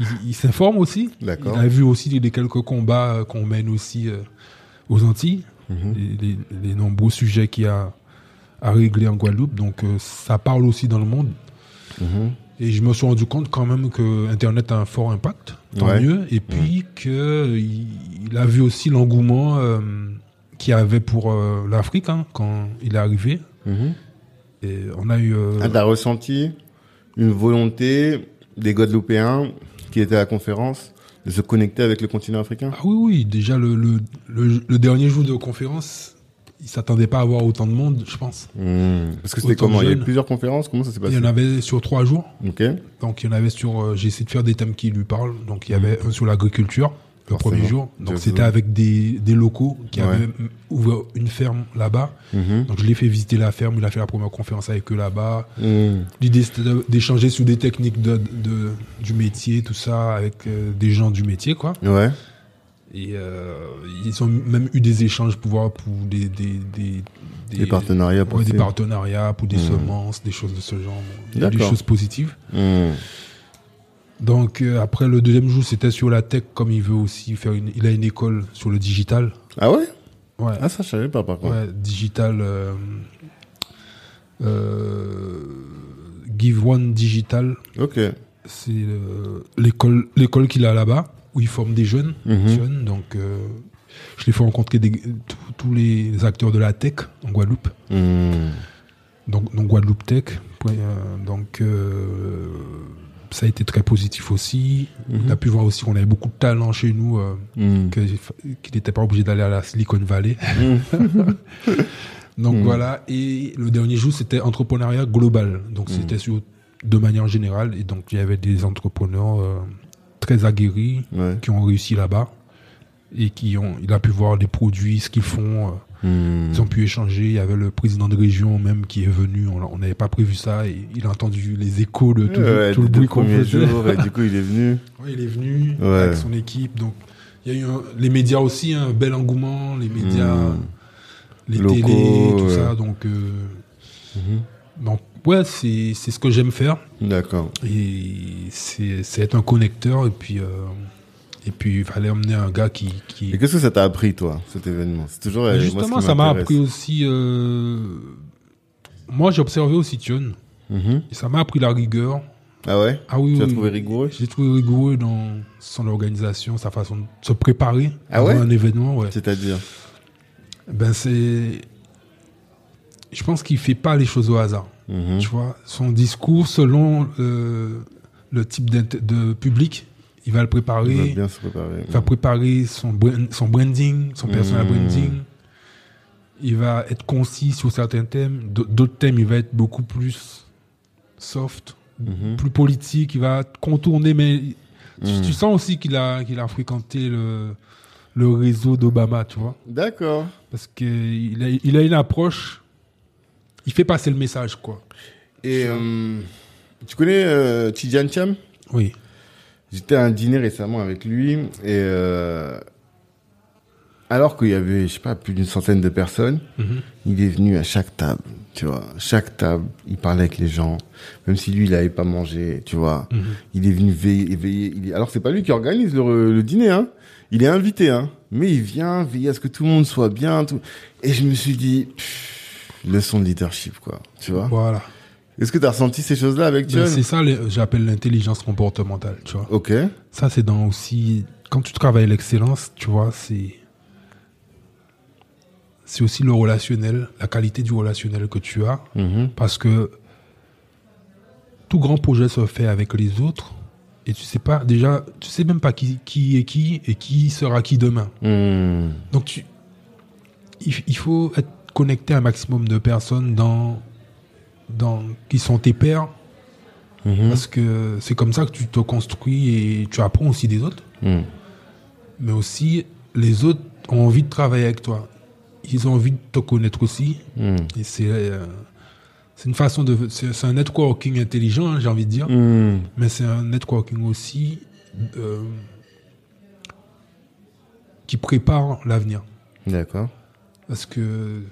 il, il s'informe aussi. D'accord. Il a vu aussi les quelques combats qu'on mène aussi euh, aux Antilles, Mhm. les, les- les nombreux sujets qu'il y a à régler en Guadeloupe. Donc euh, ça parle aussi dans le monde. Mhm. Et je me suis rendu compte quand même que Internet a un fort impact, tant Ouais. mieux. Et puis que il, il a vu aussi l'engouement euh, qu'il y avait pour euh, l'Afrique hein, quand il est arrivé. Mhm. Et on a eu. euh, Ah, t'as ressenti une volonté des Guadeloupéens qui étaient à la conférence de se connecter avec le continent africain? Ah oui, oui, déjà le, le, le, le dernier jour de conférence, il s'attendait pas à avoir autant de monde, je pense. Mhm. Parce que c'était comment? Il y a eu jeune. plusieurs conférences Comment ça s'est Il passé y en avait sur trois jours. Ok. Donc il y en avait sur. euh, J'ai essayé de faire des thèmes qui lui parlent. Donc il y avait un sur l'agriculture le Forcément. premier jour. Donc c'était avec des, des locaux qui Ouais. avaient ouvert une ferme là-bas. Mhm. Donc je l'ai fait visiter la ferme. Il a fait la première conférence avec eux là-bas. Mhm. L'idée c'était d'échanger sur des techniques de, de- du métier, tout ça, avec euh, des gens du métier, quoi. Ouais. Et euh, ils ont même eu des échanges pour voir pour des des des, Des partenariats ouais, possibles. des partenariats pour des Mhm. semences, des choses de ce genre. Des choses positives. Donc euh, après le deuxième jour, c'était sur la tech, comme il veut aussi faire une. Il a une école sur le digital. Ah ouais? Ouais. Ah ça je savais pas par contre. ouais digital. euh, euh, Give One Digital, Ok. c'est l'école l'école qu'il a là-bas où il forme des jeunes. Mhm. jeunes donc je l'ai fait rencontrer des- tous- les acteurs de la tech en Guadeloupe. Mhm. donc, donc Guadeloupe Tech. Donc ça a été très positif aussi. Mhm. On a pu voir aussi qu'on avait beaucoup de talent chez nous, euh, Mhm. que- qu'il n'était pas obligé d'aller à la Silicon Valley. donc Mhm. voilà. Et le dernier jour, c'était entrepreneuriat global. Donc Mhm. c'était sur de manière générale. Et donc il y avait des entrepreneurs euh, très aguerris Ouais. qui ont réussi là-bas et qui ont, il a pu voir les produits, ce qu'ils font. euh, Ils ont pu échanger. Il y avait le président de région même qui est venu. On n'avait pas prévu ça. Et il a entendu les échos de tout, Ouais, tout le bruit qu'on faisait. jours, et du coup il est venu. Ouais, il est venu Ouais. avec son équipe. Donc, il y a eu un- les médias aussi, un bel engouement. Les médias, Mhm. les Locaux, télés, tout ça. Donc, euh, Mhm. donc ouais, c'est ce que j'aime faire. D'accord. Et c'est c'est être un connecteur. Et puis, euh, et puis il fallait emmener un gars qui. qui... Et qu'est-ce que ça t'a appris toi cet événement? C'est toujours euh, Mais moi, ce justement, qui ça m'a appris aussi. euh, Moi, j'ai observé aussi Tion. Mhm. Et ça m'a appris la rigueur. Ah ouais? Ah oui, Tu l'as oui. trouvé rigoureux? J'ai trouvé rigoureux dans son organisation, sa façon de se préparer Ah avant ouais? un événement. Ouais. C'est-à-dire? Ben c'est, je pense qu'il fait pas les choses au hasard. Mhm. Tu vois, son discours selon euh, le type de public, il va le Il préparer. va bien se préparer. Il va préparer son, brand- son branding, son personal Mhm. branding. Il va être concis sur certains thèmes. D'autres thèmes, il va être beaucoup plus soft, Mhm. plus politique. Il va contourner, mais tu, Mhm. tu sens aussi qu'il a, qu'il a fréquenté le, le réseau d'Obama, tu vois. D'accord. Parce qu'il a, il a une approche. Il fait passer le message, quoi. Et euh, tu connais euh, Tidjane Cham Oui. J'étais à un dîner récemment avec lui et euh, alors qu'il y avait, je sais pas, plus d'une centaine de personnes, Mhm. il est venu à chaque table, tu vois. Chaque table, il parlait avec les gens, même si lui, il n'avait pas mangé, tu vois. Mhm. Il est venu veiller, veiller. Il est... Alors c'est pas lui qui organise le, le dîner, hein. Il est invité, hein. Mais il vient veiller à ce que tout le monde soit bien. Tout... Et je me suis dit, pff, leçon de leadership, quoi. Tu vois. Voilà. Est-ce que tu as ressenti ces choses-là avec Ben, John c'est ça, j'appelle l'intelligence comportementale, tu vois. Ok. Ça, c'est dans aussi. Quand tu travailles l'excellence, tu vois, c'est. C'est aussi le relationnel, la qualité du relationnel que tu as. Mhm. Parce que tout grand projet se fait avec les autres. Et tu sais pas, déjà, tu sais même pas qui, qui est qui et qui sera qui demain. Mhm. Donc, tu, il, il faut être connecté à un maximum de personnes dans, dans, qui sont tes pairs Mhm. Parce que c'est comme ça que tu te construis et tu apprends aussi des autres. Mhm. Mais aussi, les autres ont envie de travailler avec toi. Ils ont envie de te connaître aussi. Mhm. Et c'est euh, c'est une façon de. C'est un networking intelligent, hein, j'ai envie de dire. Mais c'est un networking aussi euh, qui prépare l'avenir. D'accord. Parce que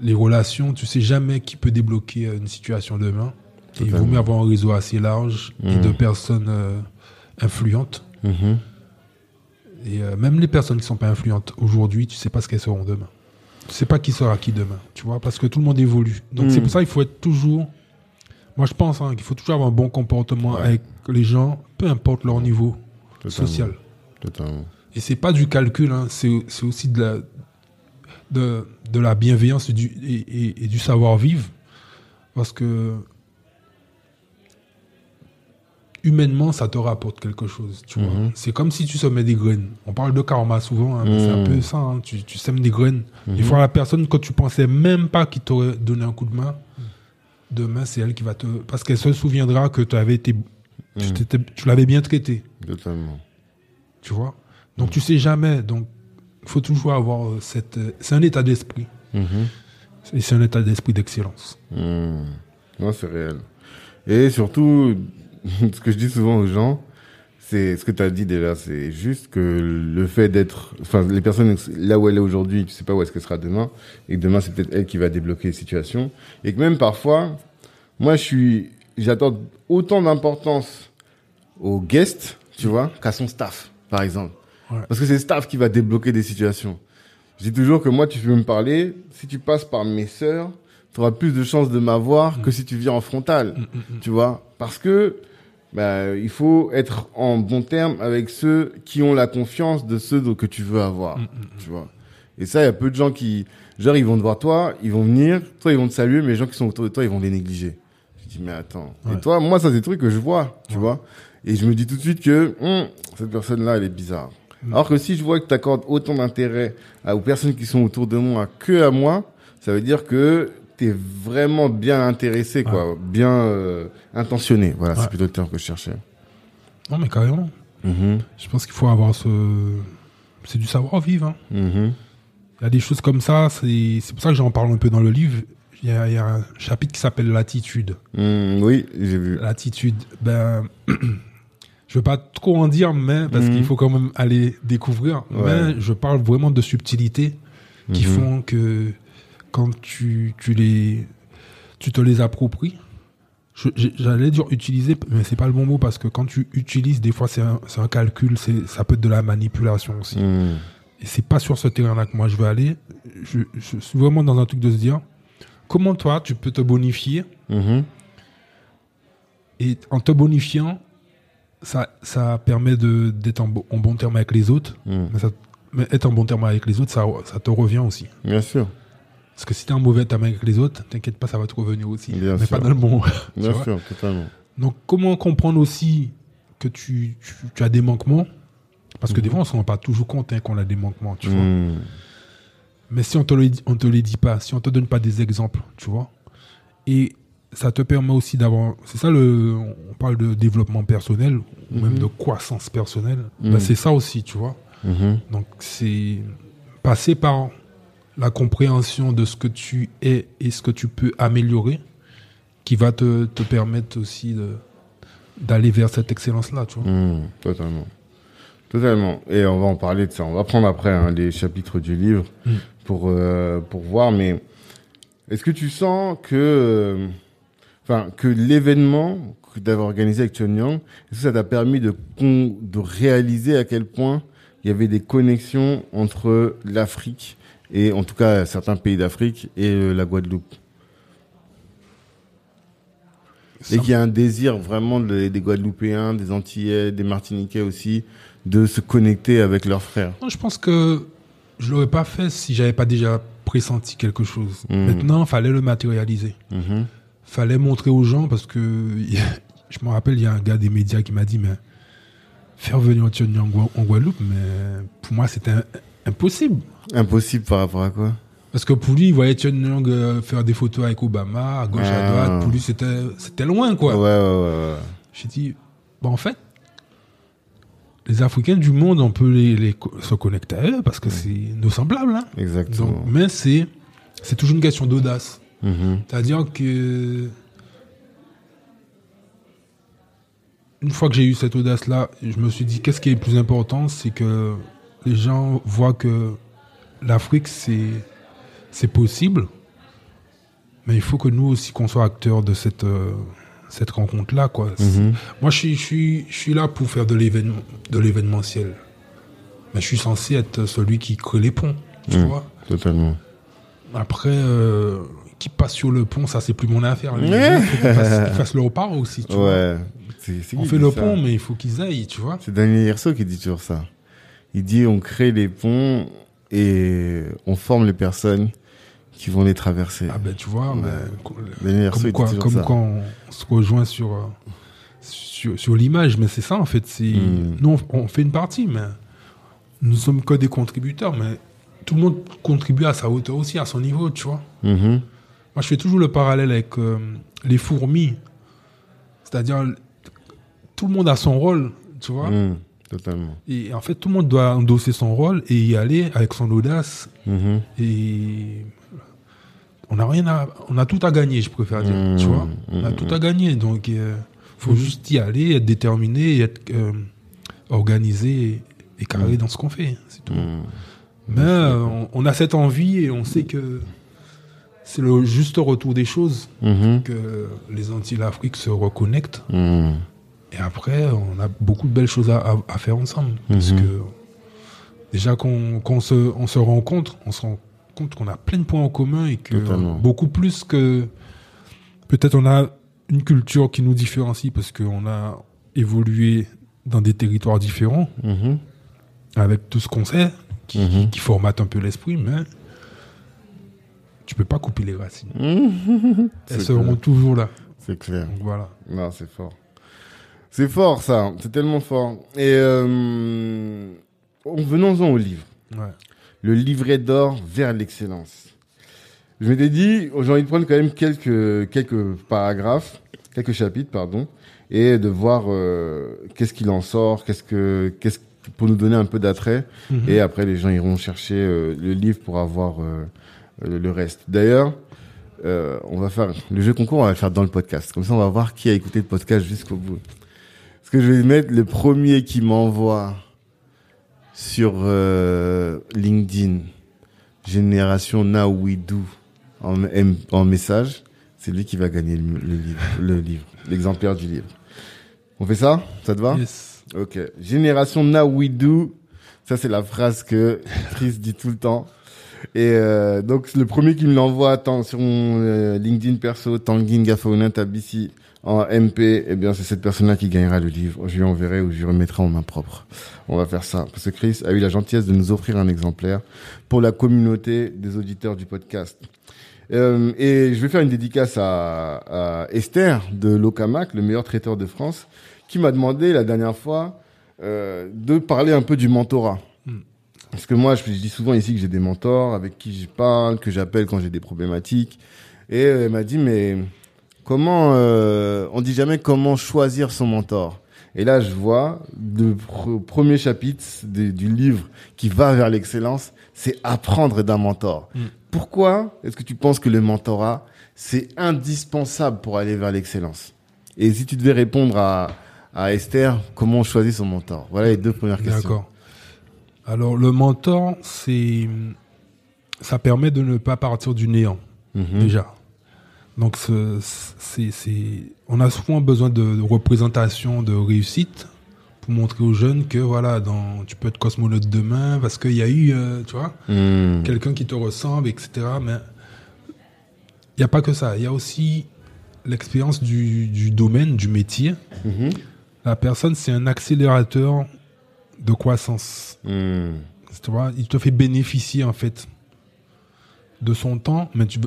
les relations, tu sais jamais qui peut débloquer euh, une situation demain. Et il vaut mieux avoir un réseau assez large et Mhm. de personnes euh, influentes. Mhm. Et euh, même les personnes qui sont pas influentes aujourd'hui, tu sais pas ce qu'elles seront demain. Tu sais pas qui sera qui demain, tu vois, parce que tout le monde évolue. Donc c'est pour ça qu'il faut être toujours. Moi je pense hein, qu'il faut toujours avoir un bon comportement Ouais. avec les gens, peu importe leur niveau Totalement. social. Totalement. Et c'est pas du calcul, hein, c'est c'est aussi de la, de, de la bienveillance et du, et, et- et du savoir-vivre. Parce que humainement, ça te rapporte quelque chose. Tu vois. Mhm. C'est comme si tu semais des graines. On parle de karma souvent, hein, mais c'est un Mhm. peu ça. hein. Tu, tu sèmes des graines. Mhm. Des fois, la personne que tu pensais même pas qu'il t'aurait donné un coup de main, demain, c'est elle qui va te. Parce qu'elle se souviendra que tu avais été. Tu, Mhm. tu l'avais bien traité Totalement. tu vois. Donc tu sais jamais. Donc faut toujours avoir euh, cette. euh, C'est un état d'esprit. Et c'est un état d'esprit d'excellence. Hmm. Non, c'est réel. Et surtout, ce que je dis souvent aux gens, c'est ce que tu as dit déjà, c'est juste que le fait d'être, enfin, les personnes là où elle est aujourd'hui, tu sais pas où est-ce qu'elle sera demain, et que demain c'est peut-être elle qui va débloquer les situations, et que même parfois, moi je suis, j'attends autant d'importance au guest, tu vois, qu'à son staff, par exemple. Ouais. Parce que c'est le staff qui va débloquer des situations. Je dis toujours que moi, tu veux me parler, si tu passes par mes sœurs, tu auras plus de chances de m'avoir que si tu viens en frontal, tu vois. Parce que bah, il faut être en bon terme avec ceux qui ont la confiance de ceux que tu veux avoir, tu vois. Et ça, il y a peu de gens qui, genre, ils vont te voir toi, ils vont venir, toi, ils vont te saluer, mais les gens qui sont autour de toi, ils vont les négliger. Je dis, mais attends. Et toi, moi, ça, c'est des trucs que je vois, tu vois. Et je me dis tout de suite que hum, cette personne-là, elle est bizarre. Alors que si je vois que tu accordes autant d'intérêt aux personnes qui sont autour de moi que à moi, ça veut dire que tu es vraiment bien intéressé, quoi, bien euh, intentionné. Voilà, Ouais. c'est plutôt le terme que je cherchais. Non mais carrément. Mhm, Je pense qu'il faut avoir ce. C'est du savoir-vivre. hein. mhm, Il y a des choses comme ça. C'est pour ça que j'en parle un peu dans le livre. Il y a, il y a un chapitre qui s'appelle l'attitude. mhm, oui, j'ai vu. L'attitude. Ben. Je veux pas trop en dire, mais parce Mhm. qu'il faut quand même aller découvrir. Ouais. Mais je parle vraiment de subtilités qui Mhm. font que quand tu, tu les tu te les appropries j'allais dire utiliser mais c'est pas le bon mot parce que quand tu utilises des fois c'est un, calcul c'est ça peut être de la manipulation aussi Mhm, et c'est pas sur ce terrain là que moi je veux aller je, je suis vraiment dans un truc de se dire comment toi tu peux te bonifier mhm, et en te bonifiant ça ça permet d'être en, bo- en bon terme avec les autres mhm. mais, ça, mais être en bon terme avec les autres ça, ça te revient aussi Bien sûr, Parce que si t'es un mauvais terme avec les autres, t'inquiète pas, ça va te revenir aussi. Bien mais sûr. pas dans le bon. tu bien sûr, totalement. Donc, comment comprendre aussi que tu, tu, tu as des manquements? Parce que des Mhm. fois, on se rend pas toujours compte hein, qu'on a des manquements, tu vois. Mhm, Mais si on te le dit- on te les dit pas, si on te donne pas des exemples, tu vois. Et ça te permet aussi d'avoir. C'est ça le. On parle de développement personnel ou même Mhm. de croissance personnelle. Mhm. Ben, c'est ça aussi, tu vois. mhm. Donc, c'est passer par la compréhension de ce que tu es et ce que tu peux améliorer qui va te, te permettre aussi d'aller vers cette excellence-là, tu vois. Totalement. Totalement. Et on va en parler de ça. On va prendre après hein, les chapitres du livre Mm. pour, euh, pour voir. Mais est-ce que tu sens que, euh, enfin, que l'événement que d'avoir organisé avec Chun Yang, est-ce que ça t'a permis de, réaliser à quel point il y avait des connexions entre l'Afrique et en tout cas certains pays d'Afrique et euh, la Guadeloupe? Et qu'il y a un désir vraiment de- des Guadeloupéens, des Antillais, des Martiniquais aussi, de se connecter avec leurs frères. Je pense que je l'aurais pas fait si j'avais pas déjà pressenti quelque chose. Mhm. Maintenant, fallait le matérialiser. Mhm. Fallait montrer aux gens parce que je me rappelle, il y a un gars des médias qui m'a dit, mais faire venir Tchon en, Gua- en Guadeloupe, mais pour moi, c'était impossible. Impossible par rapport à quoi? Parce que pour lui, il voyait Chen Long euh, faire des photos avec Obama, à gauche, à Ah. droite. Pour lui, c'était, c'était loin, quoi. Ouais, ouais, ouais. ouais. J'ai dit, bah, en fait, les Africains du monde, on peut les, se connecter à eux parce que c'est nos semblables. Hein. Exactement. Donc, mais c'est, c'est toujours une question d'audace. Mhm. C'est-à-dire que une fois que j'ai eu cette audace-là, je me suis dit qu'est-ce qui est le plus important, c'est que les gens voient que l'Afrique c'est c'est possible, mais il faut que nous aussi qu'on soit acteurs de cette euh, cette rencontre-là quoi. Mhm. Moi je suis je suis je suis là pour faire de l'événement de l'événementiel, mais je suis censé être celui qui crée les ponts, tu Mhm. vois. Totalement. Après, euh, qui passe sur le pont, ça c'est plus mon affaire. Ouais. gens, faut qu'ils fassent, leur part aussi. Tu vois. Ouais. C'est- c'est On fait le ça pont, mais il faut qu'ils aillent, tu vois. C'est Daniel Hirso qui dit toujours ça. Il dit on crée les ponts et on forme les personnes qui vont les traverser. Ah ben tu vois, Ouais. mais- comme quoi, comme quand on se rejoint sur euh, sur, sur l'image, mais c'est ça en fait. C'est Mm. nous on, on fait une partie, mais nous sommes que des contributeurs, mais tout le monde contribue à sa hauteur aussi, à son niveau, tu vois. Mhm. Moi, je fais toujours le parallèle avec euh, les fourmis. C'est-à-dire, tout le monde a son rôle, tu vois. Mhm. Totalement. Et en fait, tout le monde doit endosser son rôle et y aller avec son audace. Mhm. Et on a rien à, on a tout à gagner, je préfère dire, Mmh, tu vois. On a mmh, tout à gagner, donc il faut juste y aller, être déterminé, être euh, organisé et, et carré dans ce qu'on fait, c'est tout. Mhm. Mais euh, on, on a cette envie et on sait que c'est le juste retour des choses Mhm. que les Antilles-Afrique se reconnectent. Mhm. Et après, on a beaucoup de belles choses à, à- à faire ensemble. Parce Mhm. que déjà qu'on se, on se rencontre, on se rend compte qu'on a plein de points en commun et que Totalement. beaucoup plus que peut-être on a une culture qui nous différencie parce qu'on a évolué dans des territoires différents avec tout ce qu'on sait qui, qui formate un peu l'esprit, mais tu peux pas couper les racines. Elles seront toujours là. C'est clair. Donc voilà. Non, c'est fort. C'est fort, ça. C'est tellement fort. Et euh, venons-en au livre. Ouais. Le livret d'or vers l'excellence. Je m'étais dit, j'ai envie de prendre quand même quelques, quelques paragraphes, quelques chapitres, pardon, et de voir euh, qu'est-ce qu'il en sort, qu'est-ce que, qu'est-ce pour nous donner un peu d'attrait. Mhm. Et après, les gens iront chercher euh, le livre pour avoir euh, le, reste. D'ailleurs, euh, on va faire le jeu concours, on va le faire dans le podcast. Comme ça, on va voir qui a écouté le podcast jusqu'au bout. Parce que je vais mettre le premier qui m'envoie sur euh, LinkedIn, Génération Now We Do, en, message. C'est lui qui va gagner le, le livre, le livre, l'exemplaire du livre. On fait ça? Ça te va? Yes. Ok. Génération Now We Do. Ça, c'est la phrase que Chris dit tout le temps. Et euh, donc, le premier qui me l'envoie sur mon euh, LinkedIn perso, Tanguine Gafaounin Tabissi, en MP, eh bien, c'est cette personne-là qui gagnera le livre. Je lui enverrai ou je lui remettrai en main propre. On va faire ça. Parce que Chris a eu la gentillesse de nous offrir un exemplaire pour la communauté des auditeurs du podcast. Euh, et je vais faire une dédicace à, à Esther de Locamac, le meilleur traiteur de France, qui m'a demandé la dernière fois euh, de parler un peu du mentorat. Parce que moi, je, je dis souvent ici que j'ai des mentors avec qui je parle, que j'appelle quand j'ai des problématiques. Et euh, elle m'a dit, mais comment... Euh, on dit jamais comment choisir son mentor. Et là, je vois le pr- premier chapitre de- du livre qui va vers l'excellence, c'est apprendre d'un mentor. Mm. Pourquoi est-ce que tu penses que le mentorat, c'est indispensable pour aller vers l'excellence? Et si tu devais répondre à, à Esther, comment choisir son mentor? Voilà les deux premières questions. D'accord. Alors, le mentor, c'est, ça permet de ne pas partir du néant, Mhm. déjà. Donc, c'est, on a souvent besoin de, de représentation, de réussite pour montrer aux jeunes que, voilà, dans, tu peux être cosmonaute demain parce qu'il y a eu, euh, tu vois, Mhm. quelqu'un qui te ressemble, etc. Mais il n'y a pas que ça. Il y a aussi l'expérience du, du domaine, du métier. Mhm. La personne, c'est un accélérateur de croissance. Mhm. Tu vois, il te fait bénéficier en fait de son temps, mais tu,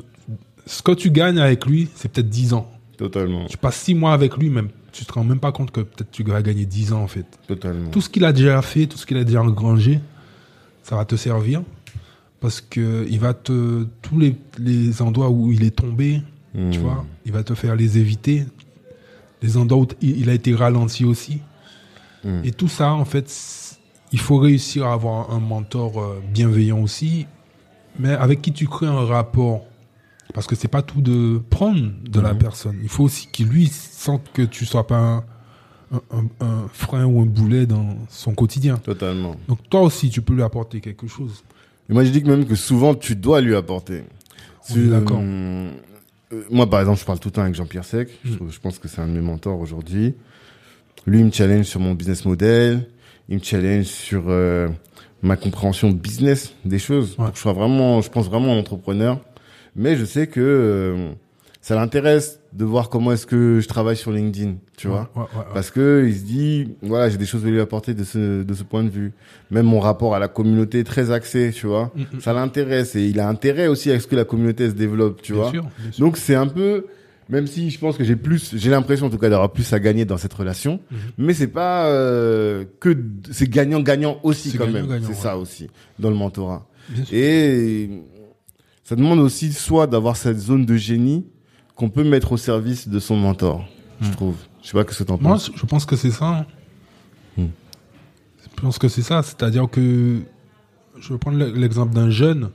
ce que tu gagnes avec lui, c'est peut-être 10 ans. Totalement. Tu passes 6 mois avec lui, même, tu te rends même pas compte que peut-être tu vas gagner 10 ans en fait. Totalement. Tout ce qu'il a déjà fait, tout ce qu'il a déjà engrangé, ça va te servir. parce que il va te tous les, les endroits où il est tombé, tu Hmm. vois, il va te faire les éviter. Les endroits où il a été ralenti aussi. Hmm. Et tout ça, en fait, il faut réussir à avoir un mentor euh, bienveillant aussi, mais avec qui tu crées un rapport? Parce que c'est pas tout de prendre de la Mhm. personne. Il faut aussi qu'il lui sente que tu sois pas un, un, un- un frein ou un boulet dans son quotidien. Totalement. Donc toi aussi, tu peux lui apporter quelque chose. Et moi, je dis que même que souvent, tu dois lui apporter. D'accord. euh, euh, moi, par exemple, je parle tout le temps avec Jean-Pierre Sec. Je, Mm. je pense que c'est un de mes mentors aujourd'hui. Lui, il me challenge sur mon business model. Il me challenge sur euh, ma compréhension de business des choses. Ouais. Pour que je sois vraiment, je pense vraiment entrepreneur. Mais je sais que euh, ça l'intéresse de voir comment est-ce que je travaille sur LinkedIn, tu vois. Ouais, ouais, ouais. Parce que il se dit, voilà, j'ai des choses à lui apporter de ce, de ce point de vue. Même mon rapport à la communauté est très axé, tu vois. Mm, mm. Ça l'intéresse et il a intérêt aussi à ce que la communauté se développe, tu Bien vois. sûr, bien sûr. Donc c'est un peu, même si je pense que j'ai plus, j'ai l'impression en tout cas d'avoir plus à gagner dans cette relation, Mhm. mais c'est pas euh, que c'est gagnant-gagnant aussi quand même. gagnant-gagnant, C'est ouais. ça aussi dans le mentorat. Et ça demande aussi soit d'avoir cette zone de génie qu'on peut mettre au service de son mentor, je Mm. trouve. Je sais pas ce que t'en Moi, penses. je pense que c'est ça. Hmm. Je pense que c'est ça. C'est-à-dire que, je vais prendre le- l'exemple d'un jeune.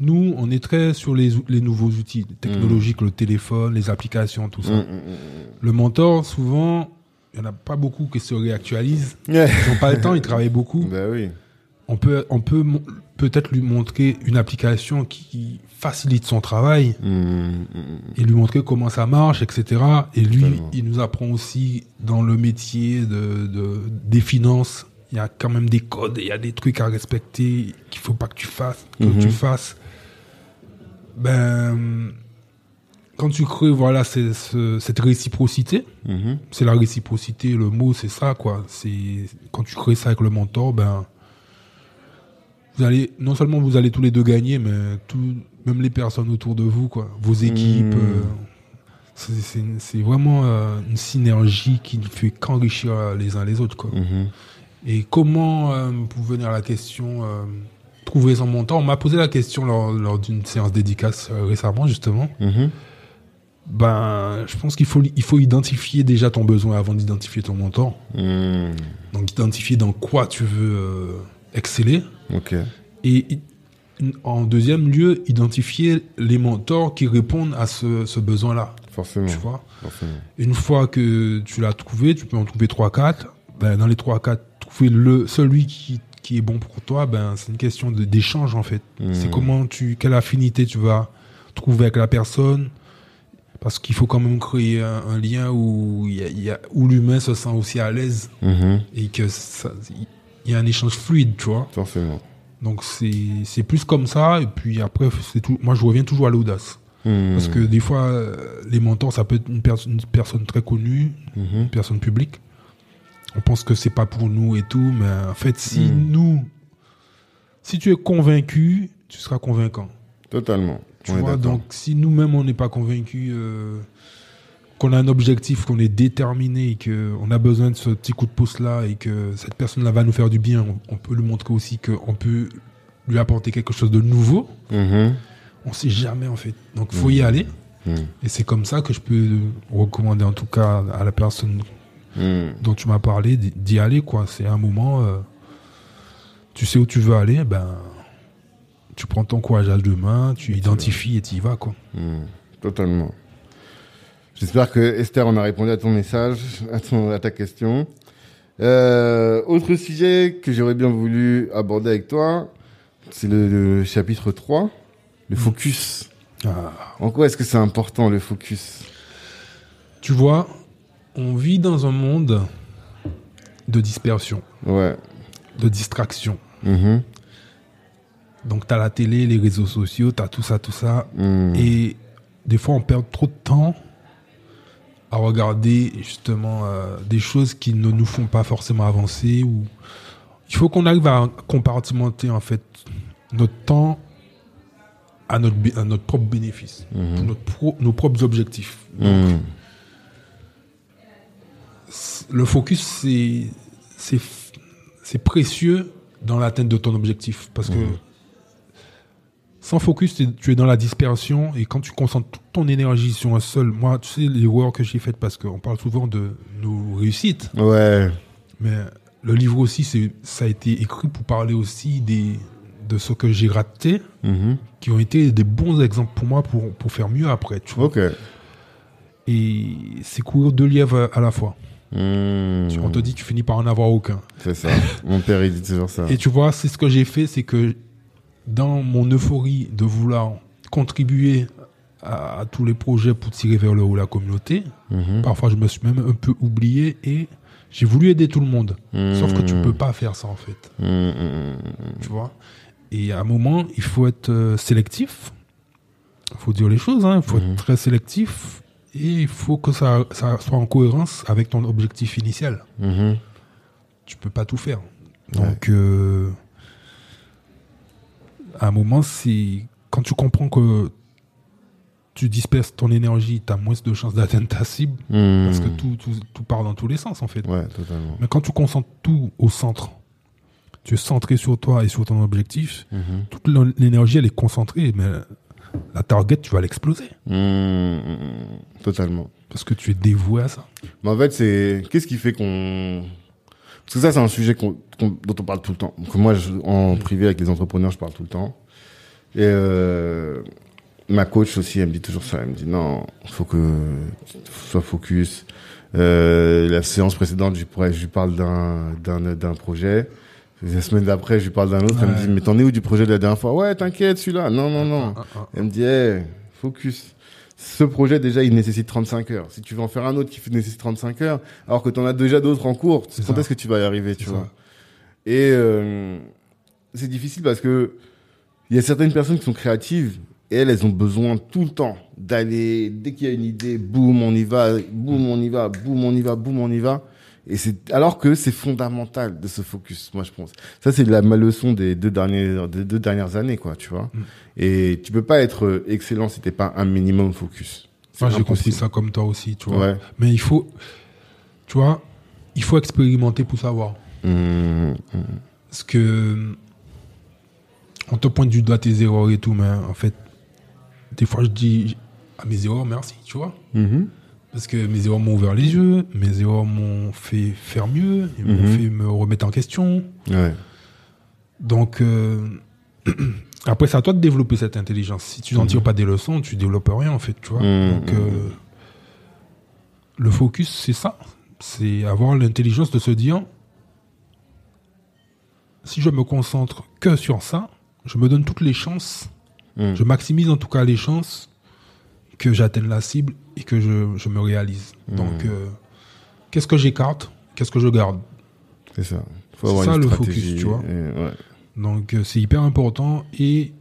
Nous, on est très sur les, ou- les nouveaux outils technologiques, le téléphone, les applications, tout ça. Mm, mm, Le mentor, souvent, il n'y en a pas beaucoup qui se réactualisent. mm. Ils n'ont pas le temps, ils travaillent beaucoup. Oui. On peut, on peut peut-être lui montrer une application qui facilite son travail Mm, mm, mm. et lui montrer comment ça marche, etc. Et lui, Totalement. il nous apprend aussi dans le métier de, de- des finances. Il y a quand même des codes, il y a des trucs à respecter qu'il faut pas que tu fasses, que Mhm. tu fasses. Ben, quand tu crées, voilà, c'est- ce- cette réciprocité, Mhm. c'est la réciprocité, le mot, c'est ça, quoi. C'est quand tu crées ça avec le mentor, ben, vous allez non seulement vous allez tous les deux gagner, mais tout, même les personnes autour de vous, quoi, vos équipes. Mmh. euh, c'est- c'est c'est vraiment euh, une synergie qui ne fait qu'enrichir euh, les uns les autres, quoi. Mhm. Et comment, euh, pour venir à la question, trouver son mentor On m'a posé la question lors, lors d'une séance dédicace euh, récemment, justement. Mhm. Ben, je pense qu'il faut, il faut identifier déjà ton besoin avant d'identifier ton mentor. Mm. Donc, identifier dans quoi tu veux euh, exceller. Ok. Et en deuxième lieu, identifier les mentors qui répondent à ce, ce besoin-là. Forcément. Tu vois? Forcément. Une fois que tu l'as trouvé, tu peux en trouver 3-4. Ben, dans les 3-4, trouver le, celui qui, qui est bon pour toi, ben, c'est une question d'échange en fait. Mm. C'est comment tu, quelle affinité tu vas trouver avec la personne. Parce qu'il faut quand même créer un, un lien où, il y a- il y a- où l'humain se sent aussi à l'aise Mhm. et que il y a un échange fluide, tu vois. Forcément. Donc c'est plus comme ça et puis après c'est tout. Moi je reviens toujours à l'audace Mm. parce que des fois euh, les mentors ça peut être une, perso- une personne très connue, une personne publique. On pense que c'est pas pour nous et tout, mais en fait si Mm. nous, si tu es convaincu, tu seras convaincant. Totalement. Tu vois, donc si nous-mêmes on n'est pas convaincus, euh, qu'on a un objectif, qu'on est déterminé, et qu'on a besoin de ce petit coup de pouce là et que cette personne-là va nous faire du bien, on, on peut lui montrer aussi qu'on peut lui apporter quelque chose de nouveau. Mhm. On sait jamais en fait. Donc faut y aller. Mm. Et c'est comme ça que je peux recommander en tout cas à la personne Mm. dont tu m'as parlé d'y- aller quoi. C'est un moment, euh, tu sais où tu veux aller, ben tu prends ton courage à deux mains, tu identifies et tu y vas quoi. Mm. Totalement. J'espère que Esther, on a répondu à ton message, à, ton, à ta question. Euh, autre sujet que j'aurais bien voulu aborder avec toi, c'est le, le chapitre 3, le focus. Ah. En quoi est-ce que c'est important le focus? Tu vois, on vit dans un monde de dispersion, Ouais. de distraction. Mhm. Donc tu as la télé, les réseaux sociaux, tu as tout ça, tout ça. Mm. Et des fois, on perd trop de temps à regarder justement euh, des choses qui ne nous font pas forcément avancer. Ou... Il faut qu'on arrive à compartimenter en fait notre temps à notre, bé- à notre propre bénéfice, Mhm. notre pro- nos propres objectifs. Mm. Le focus, c'est précieux dans l'atteinte de ton objectif parce que Sans focus, tu es- tu es dans la dispersion et quand tu concentres toute ton énergie sur un seul, moi, tu sais, les erreurs que j'ai faites parce qu'on parle souvent de nos réussites, Ouais. mais le livre aussi, c'est, ça a été écrit pour parler aussi des, de ce que j'ai raté, Mhm. qui ont été des bons exemples pour moi pour, pour faire mieux après, tu vois. Ok. Et c'est courir deux lièvres à la fois. Mhm. On te dit, tu finis par en avoir aucun. C'est ça. Mon père, il dit toujours ça. Et tu vois, c'est ce que j'ai fait, c'est que dans mon euphorie de vouloir contribuer à, à tous les projets pour tirer vers le haut la communauté, Mhm. parfois je me suis même un peu oublié et j'ai voulu aider tout le monde. Sauf que tu Mhm. peux pas faire ça en fait, Mhm. tu vois. Et à un moment, il faut être euh, sélectif. Il faut dire les choses, hein. il faut Mhm. être très sélectif et il faut que ça, ça soit en cohérence avec ton objectif initial. Mhm. tu peux pas tout faire. Donc, euh, à un moment, c'est quand tu comprends que tu disperses ton énergie, tu as moins de chances d'atteindre ta cible, Mhm. parce que tout, tout, tout part dans tous les sens, en fait. Ouais, totalement. Mais quand tu concentres tout au centre, tu es centré sur toi et sur ton objectif, Mhm. toute l'énergie, elle est concentrée, mais la target, tu vas l'exploser, Mhm. Totalement. parce que tu es dévoué à ça. Mais en fait, c'est qu'est-ce qui fait qu'on parce que ça, c'est un sujet qu'on- qu'on- dont on parle tout le temps. Donc moi, je- en privé avec les entrepreneurs, je parle tout le temps. Et euh, ma coach aussi, elle me dit toujours ça. Elle me dit non, faut que tu sois focus. Euh, la séance précédente, je, pourrais, je lui parle d'un d'un d'un projet. La semaine d'après, je lui parle d'un autre. Elle me dit mais t'en es où du projet de la dernière fois? Ouais, t'inquiète, celui-là. Non, non, non. Ah, ah, Elle me dit, hey, focus. Ce projet, déjà, il nécessite 35 heures. Si tu veux en faire un autre qui nécessite 35 heures, alors que tu en as déjà d'autres en cours, quand est-ce que tu vas y arriver, tu vois? Et euh, c'est difficile parce que il y a certaines personnes qui sont créatives et elles, elles ont besoin tout le temps d'aller, dès qu'il y a une idée, boum, on y va, boum, on y va, boum, on y va, boum, on y va. Et c'est alors que c'est fondamental de se focus, moi je pense. Ça c'est la ma leçon des deux dernières des deux dernières années quoi, tu vois. Mm. Et tu peux pas être euh, excellent si t'es pas un minimum focus. Moi, j'ai compris ça comme toi aussi, tu vois. Ouais. Mais il faut, tu vois, il faut expérimenter pour savoir. Mm, Parce que on te pointe du doigt tes erreurs et tout, mais en fait, des fois je dis à mes erreurs merci, tu vois. mm. Parce que mes erreurs m'ont ouvert les yeux, mes erreurs m'ont fait faire mieux, ils m'ont Mhm. fait me remettre en question. Ouais. Donc, euh, après, c'est à toi de développer cette intelligence. Si tu n'en tires pas des leçons, tu développes rien, en fait, tu vois. Mhm. Donc, euh, le focus, c'est ça. C'est avoir l'intelligence de se dire, si je me concentre que sur ça, je me donne toutes les chances, Mm. je maximise en tout cas les chances que j'atteigne la cible et que je, je me réalise. Mhm. Donc, euh, qu'est-ce que j'écarte Qu'est-ce que je garde? C'est ça. Faut C'est avoir ça, une le focus, tu vois. ouais. Donc euh, c'est hyper important et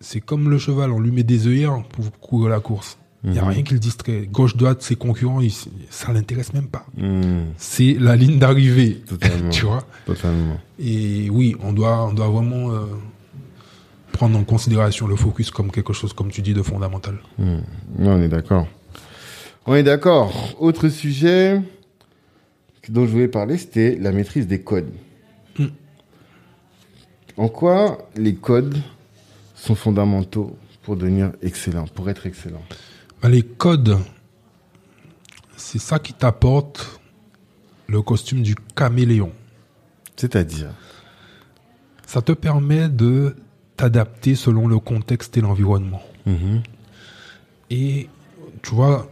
c'est comme le cheval, on lui met des œillères pour courir la course. Il n'y a Mhm. rien qui le distrait. Gauche, droite, ses concurrents, ils- ça l'intéresse même pas. Mm, C'est la ligne d'arrivée, tu vois. Totalement. Et oui, on doit, on doit vraiment euh, prendre en considération le focus comme quelque chose, comme tu dis, de fondamental. Mm. Ouais, on est d'accord. On est d'accord. Autre sujet dont je voulais parler, c'était la maîtrise des codes. Mm. En quoi les codes sont fondamentaux pour devenir excellent, pour être excellent? Bah, les codes, c'est ça qui t'apporte le costume du caméléon. C'est-à-dire? Ça te permet de t'adapter selon le contexte et l'environnement. Mhm. Et tu vois,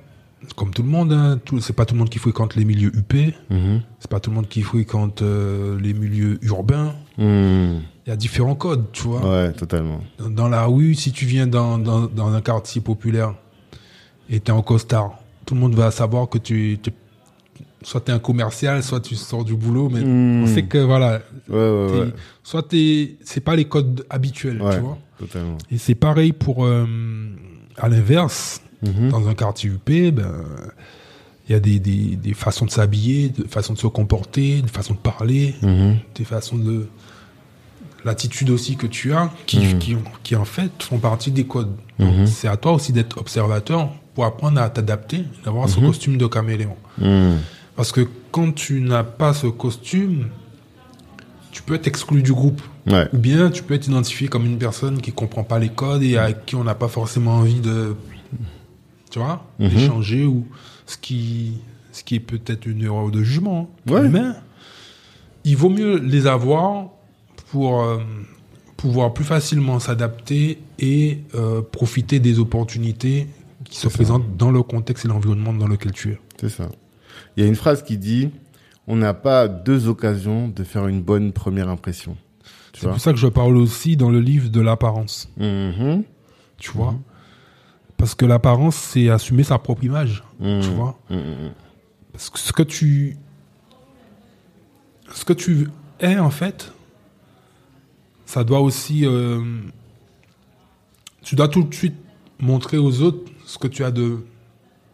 comme tout le monde, hein, c'est pas tout le monde qui fréquente les milieux UP, Mhm. c'est pas tout le monde qui fréquente euh, les milieux urbains. Mm. Il y a différents codes, tu vois. Ouais, totalement. Dans, dans la rue, si tu viens dans, dans, dans un quartier populaire et tu es en costard, tout le monde va savoir que tu, tu soit tu es un commercial, soit tu sors du boulot, mais on sait que voilà, Ouais, ouais, t'es- ouais. soit t'es, c'est pas les codes habituels, tu vois. totalement. Et c'est pareil pour, euh, à l'inverse, Mhm. dans un quartier UP, ben, il y a des, des, des façons de s'habiller, des façons de se comporter, des façons de parler, Mhm. des façons de. L'attitude aussi que tu as, qui, Mhm. qui, qui en fait font partie des codes. Donc, C'est à toi aussi d'être observateur pour apprendre à t'adapter, d'avoir ce costume de caméléon. Mm. Parce que quand tu n'as pas ce costume, tu peux être exclu du groupe. Ouais. Ou bien tu peux être identifié comme une personne qui comprend pas les codes et avec qui on n'a pas forcément envie de, tu vois, Mhm. d'échanger ou ce qui, ce qui est peut-être une erreur de jugement. hein. Ouais. Mais il vaut mieux les avoir pour euh, pouvoir plus facilement s'adapter et euh, profiter des opportunités qui se ça. présentent dans le contexte et l'environnement dans lequel tu es. C'est ça. Il y a une phrase qui dit on n'a pas deux occasions de faire une bonne première impression. C'est pour ça que je parle aussi dans le livre de l'apparence. Mhm. tu vois. Parce que l'apparence, c'est assumer sa propre image, Mhm. tu vois. Mhm, mhm. Parce que ce que tu. Ce que tu es, en fait, ça doit aussi. euh, tu dois tout de suite montrer aux autres ce que tu as de,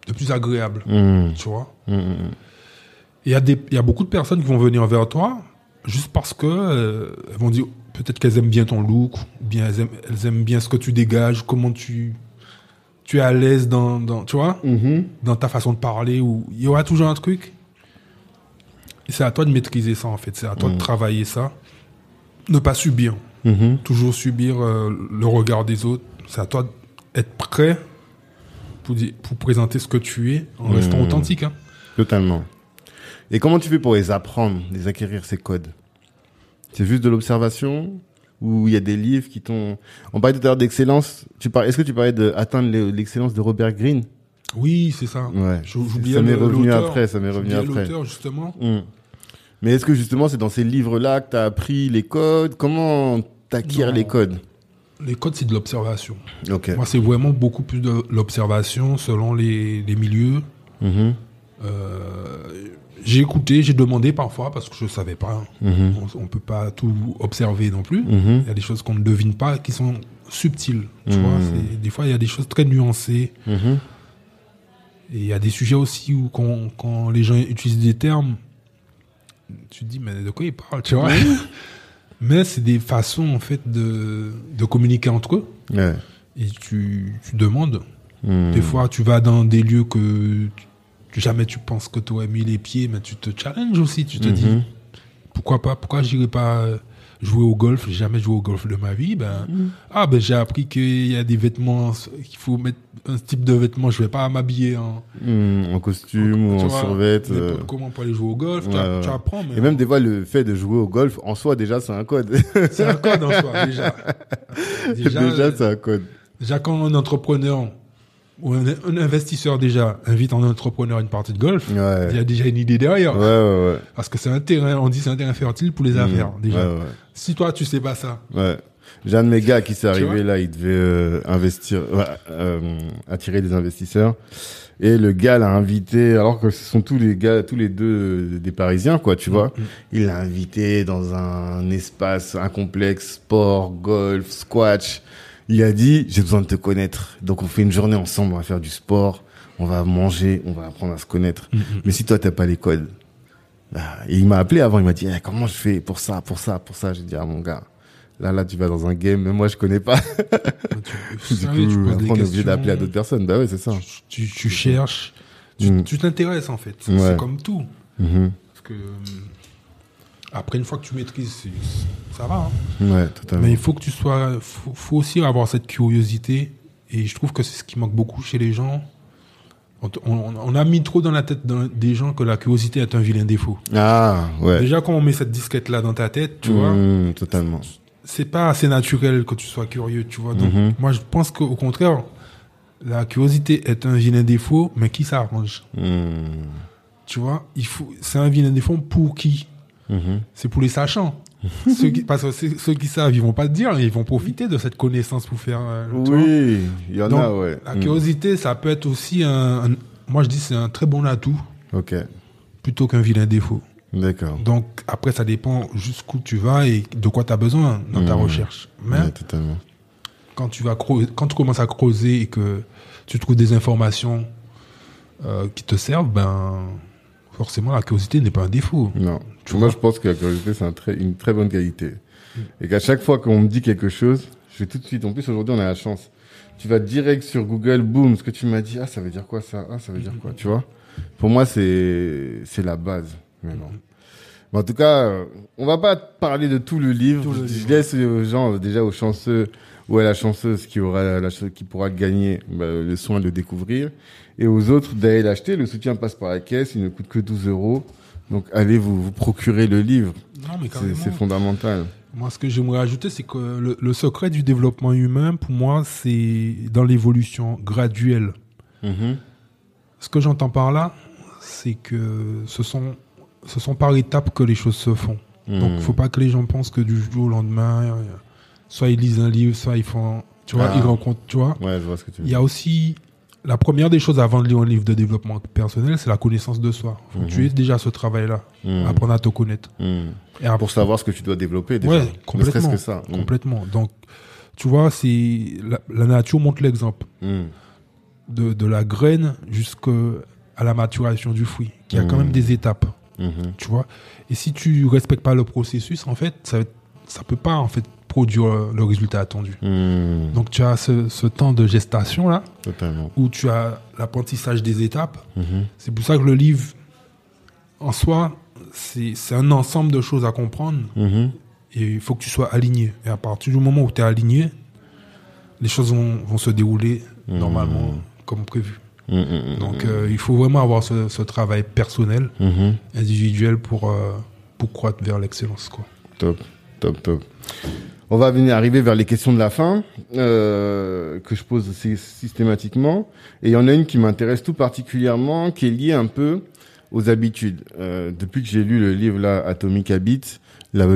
de plus agréable, Mhm. tu vois. Il y, a des- il y a beaucoup de personnes qui vont venir vers toi juste parce que euh, elles vont dire peut-être qu'elles aiment bien ton look, bien elles aiment, elles aiment bien ce que tu dégages, comment tu, tu es à l'aise dans, dans, tu vois, Mhm. dans ta façon de parler, ou il y aura toujours un truc. C'est à toi de maîtriser ça en fait, c'est à toi de travailler ça. Ne pas subir, Mhm. toujours subir euh, le regard des autres. C'est à toi d'être prêt pour, pour présenter ce que tu es en restant Mhm. authentique. hein. Totalement. Et comment tu fais pour les apprendre, les acquérir ces codes? C'est juste de l'observation ou il y a des livres qui t'ont? On parlait tout à l'heure d'excellence. Tu parlais. Est-ce que tu parlais d'atteindre l'excellence de Robert Greene? Oui, c'est ça. Ouais. J'ou- j'oubliais Ça m'est revenu après. Ça m'est revenu après. l'auteur, justement. Hmm. Mais est-ce que justement c'est dans ces livres-là que tu as appris les codes? Comment t'acquiers les codes? Les codes, c'est de l'observation. Moi, c'est vraiment beaucoup plus de l'observation selon les, les milieux. Mhm. Euh, j'ai écouté, j'ai demandé parfois parce que je savais pas. Mhm. On, on peut pas tout observer non plus. Mhm. Il y a des choses qu'on ne devine pas qui sont subtiles. Tu Mhm. vois, des fois, il y a des choses très nuancées. Et il y a des sujets aussi où quand, quand les gens utilisent des termes, tu te dis, mais de quoi ils parlent, tu vois? Mais c'est des façons, en fait, de, de communiquer entre eux. Ouais. Et tu, tu demandes. Des fois, tu vas dans des lieux que jamais tu penses que tu aurais mis les pieds, mais tu te challenges aussi. Tu te dis, Mhm. pourquoi pas Pourquoi j'irais pas jouer au golf? J'ai jamais joué au golf de ma vie. Ben, Ah, ben j'ai appris qu'il y a des vêtements, qu'il faut mettre un type de vêtements. Je vais pas m'habiller en, en costume ou en survêt. euh, Comment pour aller jouer au golf tu, ouais, as- ouais. tu apprends, mais Et même des fois, le fait de jouer au golf, en soi, déjà, c'est un code. c'est un code en soi, déjà. Déjà, Déjà, c'est un code. déjà, quand un entrepreneur un, un investisseur déjà invite un entrepreneur à une partie de golf, Ouais. il y a déjà une idée derrière. Ouais, ouais, ouais. Parce que c'est un terrain, on dit c'est un terrain fertile pour les affaires, Hmm. déjà. Ouais, ouais. Si toi, tu sais pas ça, Ouais. J'ai un de mes gars qui s'est arrivé là, il devait euh, investir, euh, attirer des investisseurs. Et le gars l'a invité, alors que ce sont tous les gars, tous les deux euh, des Parisiens, quoi, tu vois. Il l'a invité dans un espace, un complexe sport, golf, squash. Il a dit, j'ai besoin de te connaître. Donc on fait une journée ensemble, on va faire du sport, on va manger, on va apprendre à se connaître. Mais si toi t'as pas les codes, bah, et il m'a appelé avant, il m'a dit, Eh, comment je fais pour ça, pour ça, pour ça? J'ai dit, ah mon gars, là, là, tu vas dans un game, même moi je connais pas. tu, du coup, tu après, on est obligé d'appeler à d'autres personnes. Bah ouais, c'est ça. tu, tu cherches, tu Mm. t'intéresses en fait. C'est Ouais. c'est comme tout. Mhm. Parce que euh, après, une fois que tu maîtrises, ça va. hein. Ouais, totalement. Mais il faut que tu sois, faut, faut aussi avoir cette curiosité. Et je trouve que c'est ce qui manque beaucoup chez les gens. On, te- on- on a mis trop dans la tête des gens que la curiosité est un vilain défaut. Ah, ouais. Déjà, quand on met cette disquette là dans ta tête, tu vois, Mhm, totalement. c'est pas assez naturel que tu sois curieux, tu vois. Donc, Mhm. moi, je pense qu'au contraire, la curiosité est un vilain défaut, mais qui s'arrange, Mhm. tu vois. Il faut, c'est un vilain défaut pour qui? Mhm. C'est pour les sachants. ceux qui, parce que ceux qui savent, ils vont pas te dire, ils vont profiter de cette connaissance pour faire. euh. Oui, il y en Donc, a, ouais. La Mhm. curiosité, ça peut être aussi un, un- moi je dis c'est un très bon atout Ok, plutôt qu'un vilain défaut. d'accord. Donc après ça dépend jusqu'où tu vas et de quoi tu as besoin dans ta Mhm. recherche. Mais Ouais, totalement. quand tu vas creuser- quand tu commences à creuser et que tu trouves des informations euh, qui te servent, ben forcément la curiosité n'est pas un défaut. Non. Tu Moi, vois je pense que la curiosité, c'est un très, une très bonne qualité. Et qu'à chaque fois qu'on me dit quelque chose, je vais tout de suite. En plus, aujourd'hui, on a la chance. Tu vas direct sur Google, boum, ce que tu m'as dit. Ah, ça veut dire quoi ça Ah, ça veut dire quoi Tu vois? Pour moi, c'est c'est la base. Mais non. Mais en tout cas, euh, on va pas parler de tout le livre. Tout le je livre. laisse aux gens, euh, déjà aux chanceux ou à la chanceuse qui aura la, qui pourra gagner bah, le soin de le découvrir. Et aux autres d'aller l'acheter. Le soutien passe par la caisse. Il ne coûte que 12 euros. Donc allez vous, vous procurer le livre. C'est fondamental. Moi, ce que j'aimerais ajouter, c'est que le, le secret du développement humain, pour moi, c'est dans l'évolution graduelle. Mhm. Ce que j'entends par là, c'est que ce sont, ce sont par étapes que les choses se font. Donc, Mhm. faut pas que les gens pensent que du jour au lendemain, euh, soit ils lisent un livre, soit ils font, tu vois, Ah. ils rencontrent, tu vois. Ouais, je vois ce que tu veux Il y a aussi la première des choses avant de lire un livre de développement personnel, c'est la connaissance de soi. Faut que Mhm. tu aies déjà ce travail-là, Mhm. apprendre à te connaître. Mhm. Et Pour savoir ce que tu dois développer déjà. Ouais, Ne complètement. que ça. Complètement. Donc, tu vois, c'est la, la nature montre l'exemple de, de la graine jusqu'à la maturation du fruit. Il y a quand même des étapes, tu vois? Et si tu respectes pas le processus, en fait, ça ça peut pas en fait produire le résultat attendu. Mhm. Donc, tu as ce, ce temps de gestation là Totalement. où tu as l'apprentissage des étapes. Mhm. C'est pour ça que le livre, en soi, c'est un ensemble de choses à comprendre. Mhm. Et il faut que tu sois aligné. Et à partir du moment où tu es aligné, les choses vont, vont se dérouler Mmh. normalement comme prévu. Mhm. Mhm. Donc euh, il faut vraiment avoir ce, ce travail personnel, Mhm. individuel pour, euh, pour croître vers l'excellence. Top, top, top. On va venir arriver vers les questions de la fin euh, que je pose sy- systématiquement. Et il y en a une qui m'intéresse tout particulièrement, qui est liée un peu aux habitudes. Euh, depuis que j'ai lu le livre là, Atomic Habits,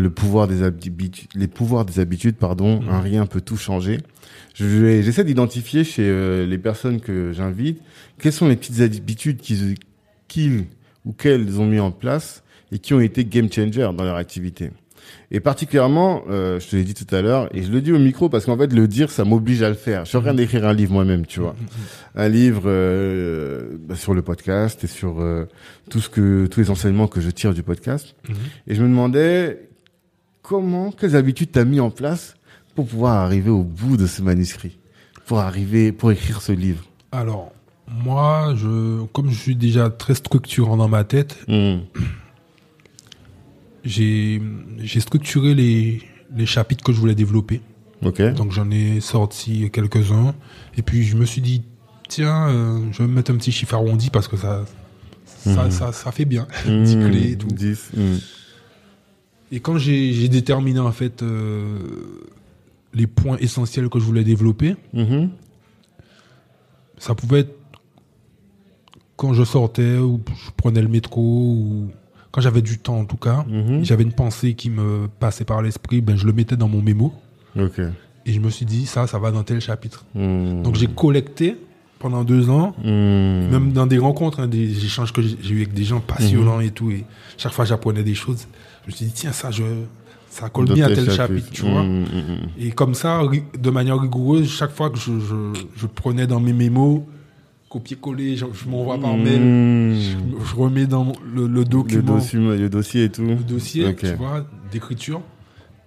le pouvoir des habitudes, les pouvoirs des habitudes, pardon, un rien peut tout changer. Je J'essaie d'identifier chez euh, les personnes que j'invite quelles sont les petites habitudes qu'ils qu'ils ou qu'elles ont mis en place et qui ont été game changer dans leur activité. Et particulièrement, euh, je te l'ai dit tout à l'heure, et je le dis au micro parce qu'en fait, le dire, ça m'oblige à le faire. Je suis en train d'écrire un livre moi-même, tu vois. Un livre euh, bah, sur le podcast et sur euh, tout ce que tous les enseignements que je tire du podcast. Mhm. Et je me demandais comment, quelles habitudes t'as mis en place pour pouvoir arriver au bout de ce manuscrit, pour arriver, pour écrire ce livre? Alors, moi, je, comme je suis déjà très structurant dans ma tête, Mhm. J'ai j'ai structuré les, les chapitres que je voulais développer. Donc j'en ai sorti quelques-uns. Et puis je me suis dit, tiens, euh, je vais me mettre un petit chiffre arrondi parce que ça, ça, Mhm. ça, ça fait bien. Mhm. 10 clés et tout. 10. Mhm. Et quand j'ai j'ai déterminé en fait euh, les points essentiels que je voulais développer, Mhm. ça pouvait être quand je sortais ou je prenais le métro ou quand j'avais du temps en tout cas. Mhm. J'avais une pensée qui me passait par l'esprit, ben je le mettais dans mon mémo et je me suis dit ça, ça va dans tel chapitre. Mhm. Donc j'ai collecté pendant deux ans Mhm. Même dans des rencontres, hein, des échanges que j'ai eu avec des gens passionnants et tout, et chaque fois j'apprenais des choses, je me suis dit, tiens, ça, je, ça colle bien à tel chapitre. chapitre, tu vois. Et comme ça, de manière rigoureuse, chaque fois que je, je, je prenais dans mes mémos, copier-coller, je, je m'envoie par mhm. mail, je, je remets dans le, le Le document, dossier, le dossier et tout. le dossier, tu vois, d'écriture,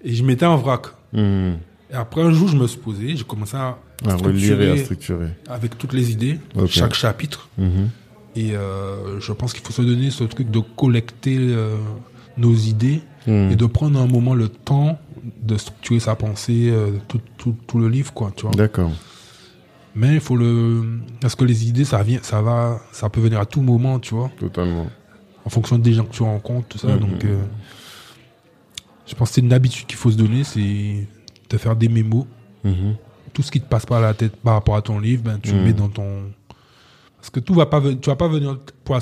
et je mettais en vrac. Mhm. Et après un jour, je me suis posé, j'ai commencé à À relire et à structurer avec toutes les idées, chaque chapitre. Mhm. Et euh, je pense qu'il faut se donner ce truc de collecter euh, nos idées Mhm. et de prendre un moment le temps de structurer sa pensée, euh, tout, tout, tout le livre, quoi, tu vois. D'accord. Mais il faut le, parce que les idées, ça vient, ça va, ça peut venir à tout moment, tu vois, Totalement. en fonction des gens que tu rencontres, tout ça. Mhm. Donc, euh, je pense que c'est une habitude qu'il faut se donner, c'est de faire des mémos. Mhm. Tout ce qui te passe par la tête par rapport à ton livre, ben, tu le Mhm. mets dans ton. Parce que tout va pas, tu vas pas venir pour,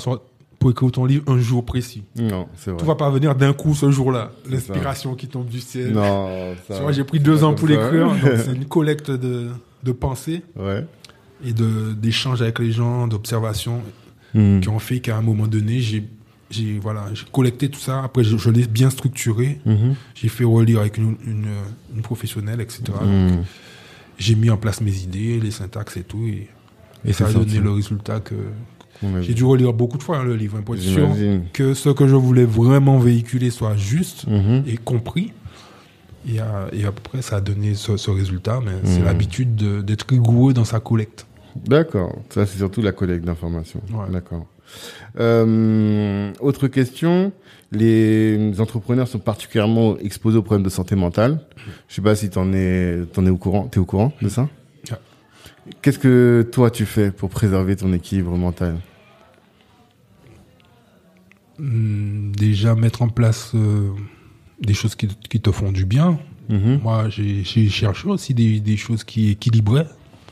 écrire ton livre un jour précis. Non, c'est vrai. Tout va pas venir d'un coup ce jour-là. L'inspiration qui tombe du ciel. Non, ça. Tu vois, j'ai pris deux ans pour l'écrire. donc C'est une collecte de, de pensées Ouais. et de, d'échanges avec les gens, d'observations Mhm. qui ont fait qu'à un moment donné, j'ai, j'ai, voilà, j'ai collecté tout ça. Après, je, je l'ai bien structuré. Mhm. J'ai fait relire avec une, une, une professionnelle, etc. Donc, Mhm. j'ai mis en place mes idées, les syntaxes et tout. Et, et ça a donné le résultat que. J'ai dû relire beaucoup de fois hein, le livre hein, pour être sûr que ce que je voulais vraiment véhiculer soit juste Mhm. et compris. Et à, et à peu près, ça a donné ce, ce résultat, mais c'est Mhm. l'habitude de- d'être rigoureux dans sa collecte. D'accord. Ça, c'est surtout la collecte d'informations. Ouais. D'accord. Euh, autre question. Les entrepreneurs sont particulièrement exposés aux problèmes de santé mentale. Je sais pas si t'en es, t'en es au courant. T'es au courant de ça? Qu'est-ce que toi tu fais pour préserver ton équilibre mental? Hum, déjà mettre en place euh, des choses qui, qui te font du bien. Mhm. Moi, j'ai cherché aussi des, des choses qui équilibraient,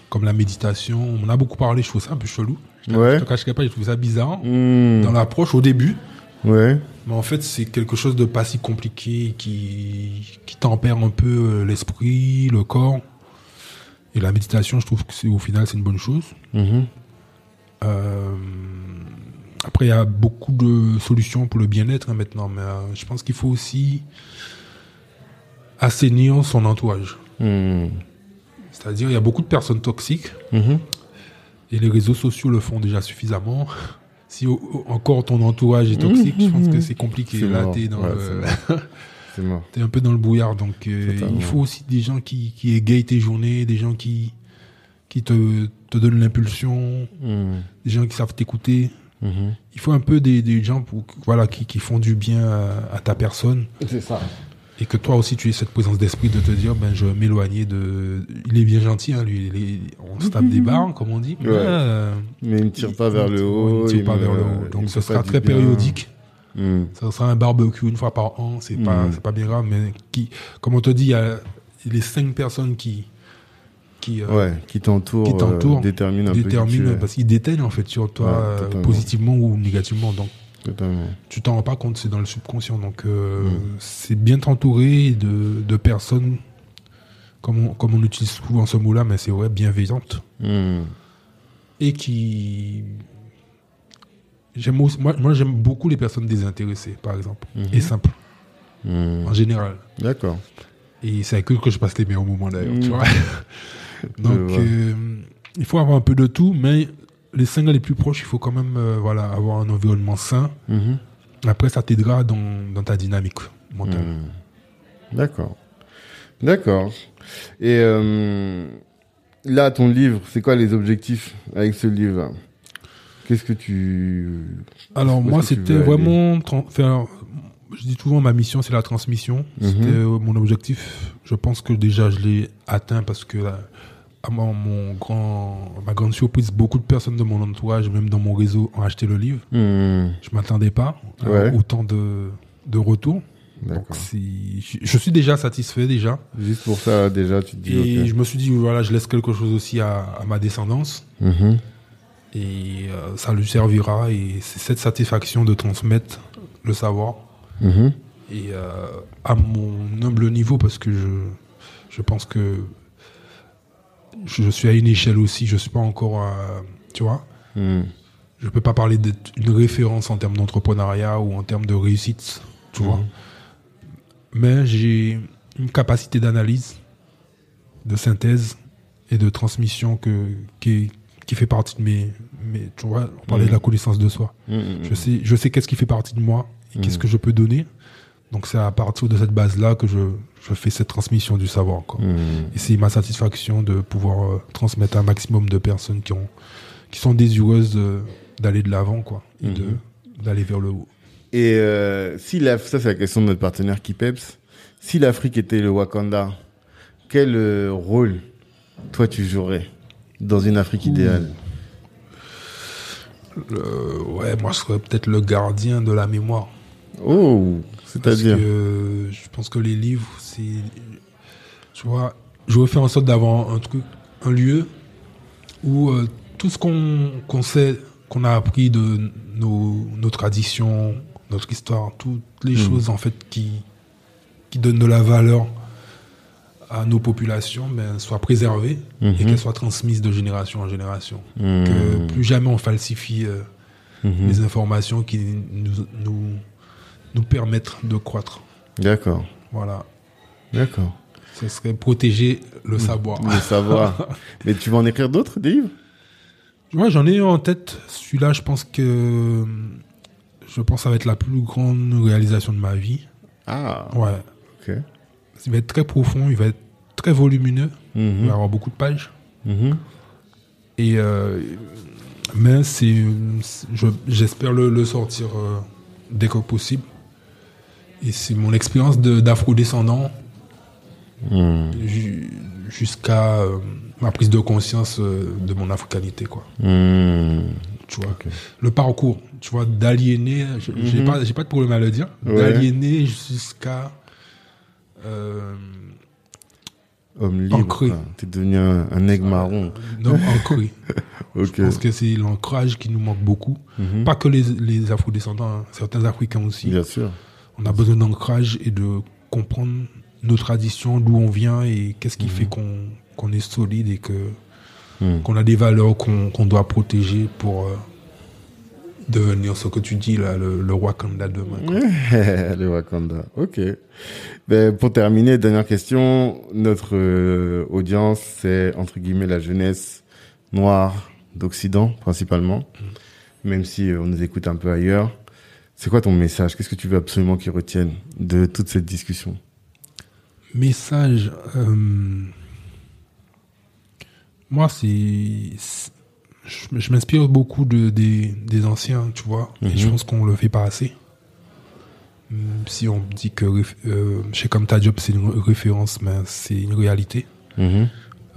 comme la méditation. On a beaucoup parlé, je trouve ça un peu chelou. Je Ouais. Je te pas, je trouve ça bizarre Hmm. dans l'approche au début. Ouais. Mais en fait, c'est quelque chose de pas si compliqué qui, qui tempère un peu euh, l'esprit, le corps. Et la méditation, je trouve que au final, c'est une bonne chose. Mhm. Euh, après, il y a beaucoup de solutions pour le bien-être hein, maintenant, mais euh, je pense qu'il faut aussi assainir son entourage. Hmm. C'est-à-dire, il y a beaucoup de personnes toxiques Mhm. et les réseaux sociaux le font déjà suffisamment. Si au- au- encore ton entourage est toxique, je pense que c'est compliqué. Là, t'es dans Ouais, le-. T'es un peu dans le brouillard, donc euh, il faut aussi des gens qui, qui égayent tes journées, des gens qui, qui te, te donnent l'impulsion, Hmm. des gens qui savent t'écouter. Mhm. Il faut un peu des, des gens pour, voilà, qui, qui font du bien à, à ta personne C'est ça. et que toi aussi tu aies cette présence d'esprit de te dire ben je vais m'éloigner de. Il est bien gentil, hein, lui. il est- on se tape des barres, comme on dit. Ouais. euh, Mais il ne tire pas vers le il haut. ne tire pas me- vers le haut. il Donc ce sera très bien. périodique. Ça sera un barbecue une fois par an, c'est pas, Mm. c'est pas bien grave, mais qui, comme on te dit, il y a les cinq personnes qui, qui, euh, Ouais, qui t'entoure, euh, détermine un peu déterminent, es. parce qu'ils déteignent en fait sur toi, Ouais, euh, positivement ou négativement. Donc, Totalement. tu t'en rends pas compte, c'est dans le subconscient. Donc, euh, c'est bien t'entourer de, de personnes, comme on, comme on utilise souvent ce mot-là, mais c'est vrai, bienveillantes, Hmm. et qui. J'aime aussi- moi, moi j'aime beaucoup les personnes désintéressées, par exemple, Mhm. et simples, Hmm. en général. D'accord. Et c'est avec eux que je passe les meilleurs moments d'ailleurs, tu Mm. vois. Donc, vois. euh, il faut avoir un peu de tout, mais les cinq les plus proches, il faut quand même euh, voilà, avoir un environnement sain. Mhm. Après, ça t'aidera dans, dans ta dynamique mentale. Hmm. D'accord. D'accord. Et euh, là, ton livre, c'est quoi les objectifs avec ce livre? Qu'est-ce que tu... Alors, moi, c'était vraiment. faire- je dis souvent, ma mission, c'est la transmission. Mhm. C'était euh, mon objectif. Je pense que déjà, je l'ai atteint parce que, là, à mon, mon grand, ma grande surprise, beaucoup de personnes de mon entourage, même dans mon réseau, ont acheté le livre. Hmm. Je m'attendais pas à Ouais. autant de, de retours. Donc, je, je suis déjà satisfait déjà. Juste pour ça, déjà, tu te dis... Et je me suis dit, voilà, je laisse quelque chose aussi à, à ma descendance. Mhm. Et euh, ça lui servira. Et c'est cette satisfaction de transmettre le savoir. Mhm. Et euh, à mon humble niveau, parce que je, je pense que je suis à une échelle aussi. Je suis pas encore, à- tu vois, Hmm. je peux pas parler d'une référence en termes d'entrepreneuriat ou en termes de réussite, tu vois. Mais j'ai une capacité d'analyse, de synthèse et de transmission que, qui, qui fait partie de mes, mes tu vois, on parlait de la connaissance de soi. Hmm, hmm, Je sais, je sais qu'est-ce qui fait partie de moi et qu'est-ce que je peux donner. Donc c'est à partir de cette base-là que je, je fais cette transmission du savoir. Quoi. hmm. Et c'est ma satisfaction de pouvoir euh, transmettre un maximum de personnes qui, ont, qui sont désireuses de- d'aller de l'avant quoi, et de- Mhm. d'aller vers le haut. Et euh, si la, ça c'est la question de notre partenaire Kipeps. Si l'Afrique était le Wakanda, quel euh, rôle toi tu jouerais dans une Afrique idéale? Le- ouais, moi, je serais peut-être le gardien de la mémoire. Oh, c'est-à-dire que je pense que les livres, c'est. Tu vois, je veux faire en sorte d'avoir un truc, un lieu où euh, tout ce qu'on qu'on sait, qu'on a appris de nos, nos traditions, notre histoire, toutes les Mhm. choses en fait qui, qui donnent de la valeur à nos populations, ben, soient préservées et Mhm. qu'elles soient transmises de génération en génération. Hmm. Que plus jamais on falsifie euh, Mhm. les informations qui nous, nous, nous permettent de croître. D'accord, Voilà. d'accord. Ce serait protéger le savoir. Le savoir. Mais tu vas en écrire d'autres, des livres? Moi, j'en ai en tête. Celui-là, je pense que je pense que ça va être la plus grande réalisation de ma vie. Ah, Ouais. ok. Il va être très profond, il va être très volumineux, il Mhm. va avoir beaucoup de pages. Mhm. Et euh, mais c'est, je- j'espère le, le sortir euh, dès que possible. Et c'est mon expérience de- d'afro-descendant Hmm. ju- jusqu'à euh, ma prise de conscience euh, de mon africanité, quoi. Hmm. Tu vois, le parcours, tu vois, d'aliéner, je- j'ai Mhm. pas, j'ai pas de problème à le dire, Ouais. d'aliéner jusqu'à euh, Homme libre. T'es devenu un, un aigle marron. non, ancré. Ok. Je pense que c'est l'ancrage qui nous manque beaucoup. Mhm. Pas que les, les afro-descendants, hein, certains africains aussi. Bien sûr. On a besoin d'ancrage et de comprendre nos traditions, d'où on vient et qu'est-ce qui fait qu'on qu'on est solide et que Hmm. qu'on a des valeurs qu'on doit protéger pour euh, devenir ce que tu dis là, le, le Wakanda demain. le Wakanda. Ok. Ben, pour terminer, dernière question. Notre euh, audience, c'est entre guillemets la jeunesse noire d'Occident, principalement. Même si euh, on nous écoute un peu ailleurs. C'est quoi ton message? Qu'est-ce que tu veux absolument qu'ils retiennent de toute cette discussion? Message. euh, moi, c'est. Je, je m'inspire beaucoup de, des, des anciens, tu vois. Et je Mhm. pense qu'on le fait pas assez. Si on dit que euh, chez Comme Ta Job, c'est une référence, mais c'est une réalité. Mhm.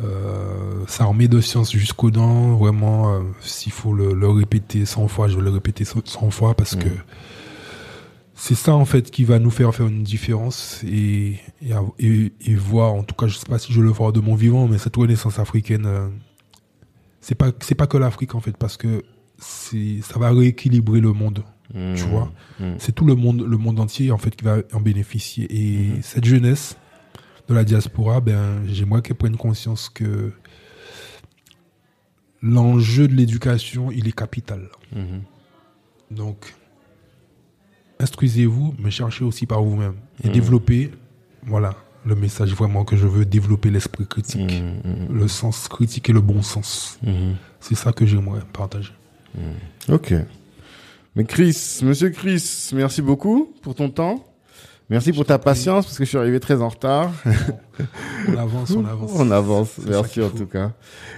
Euh, ça remet de science jusqu'aux dents. Vraiment, euh, s'il faut le, le répéter 100 fois, je vais le répéter 100 fois parce que c'est ça en fait qui va nous faire faire une différence et, et, av- et- et voir, en tout cas, je sais pas si je le vois de mon vivant, mais cette renaissance africaine, euh, c'est pas c'est pas que l'Afrique en fait parce que c'est ça va rééquilibrer le monde. Tu vois, Mhm. c'est tout le monde, le monde entier en fait qui va en bénéficier. Et cette jeunesse de la diaspora, ben, j'aimerais qu'elle prenne conscience que l'enjeu de l'éducation, il est capital. Donc, instruisez-vous, mais cherchez aussi par vous-même et Mhm. développez, voilà, le message vraiment que je veux, développer l'esprit critique, Mhm. le sens critique et le bon sens. Mhm. C'est ça que j'aimerais partager. Ok. Mais Chris, monsieur Chris, merci beaucoup pour ton temps. Merci pour ta patience parce que je suis arrivé très en retard. On avance, on avance. On avance, merci en tout cas.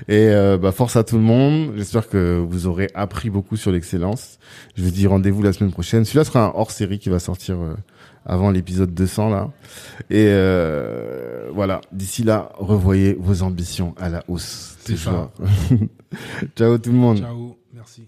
Et euh, bah, force à tout le monde. J'espère que vous aurez appris beaucoup sur l'excellence. Je vous dis rendez-vous la semaine prochaine. Celui-là sera un hors-série qui va sortir euh, avant l'épisode 200 là. Et euh, voilà, d'ici là, revoyez vos ambitions à la hausse. C'est. Ciao tout le monde. Ciao, merci.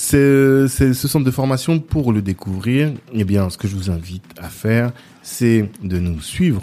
C'est ce centre de formation pour le découvrir. Eh bien, ce que je vous invite à faire, c'est de nous suivre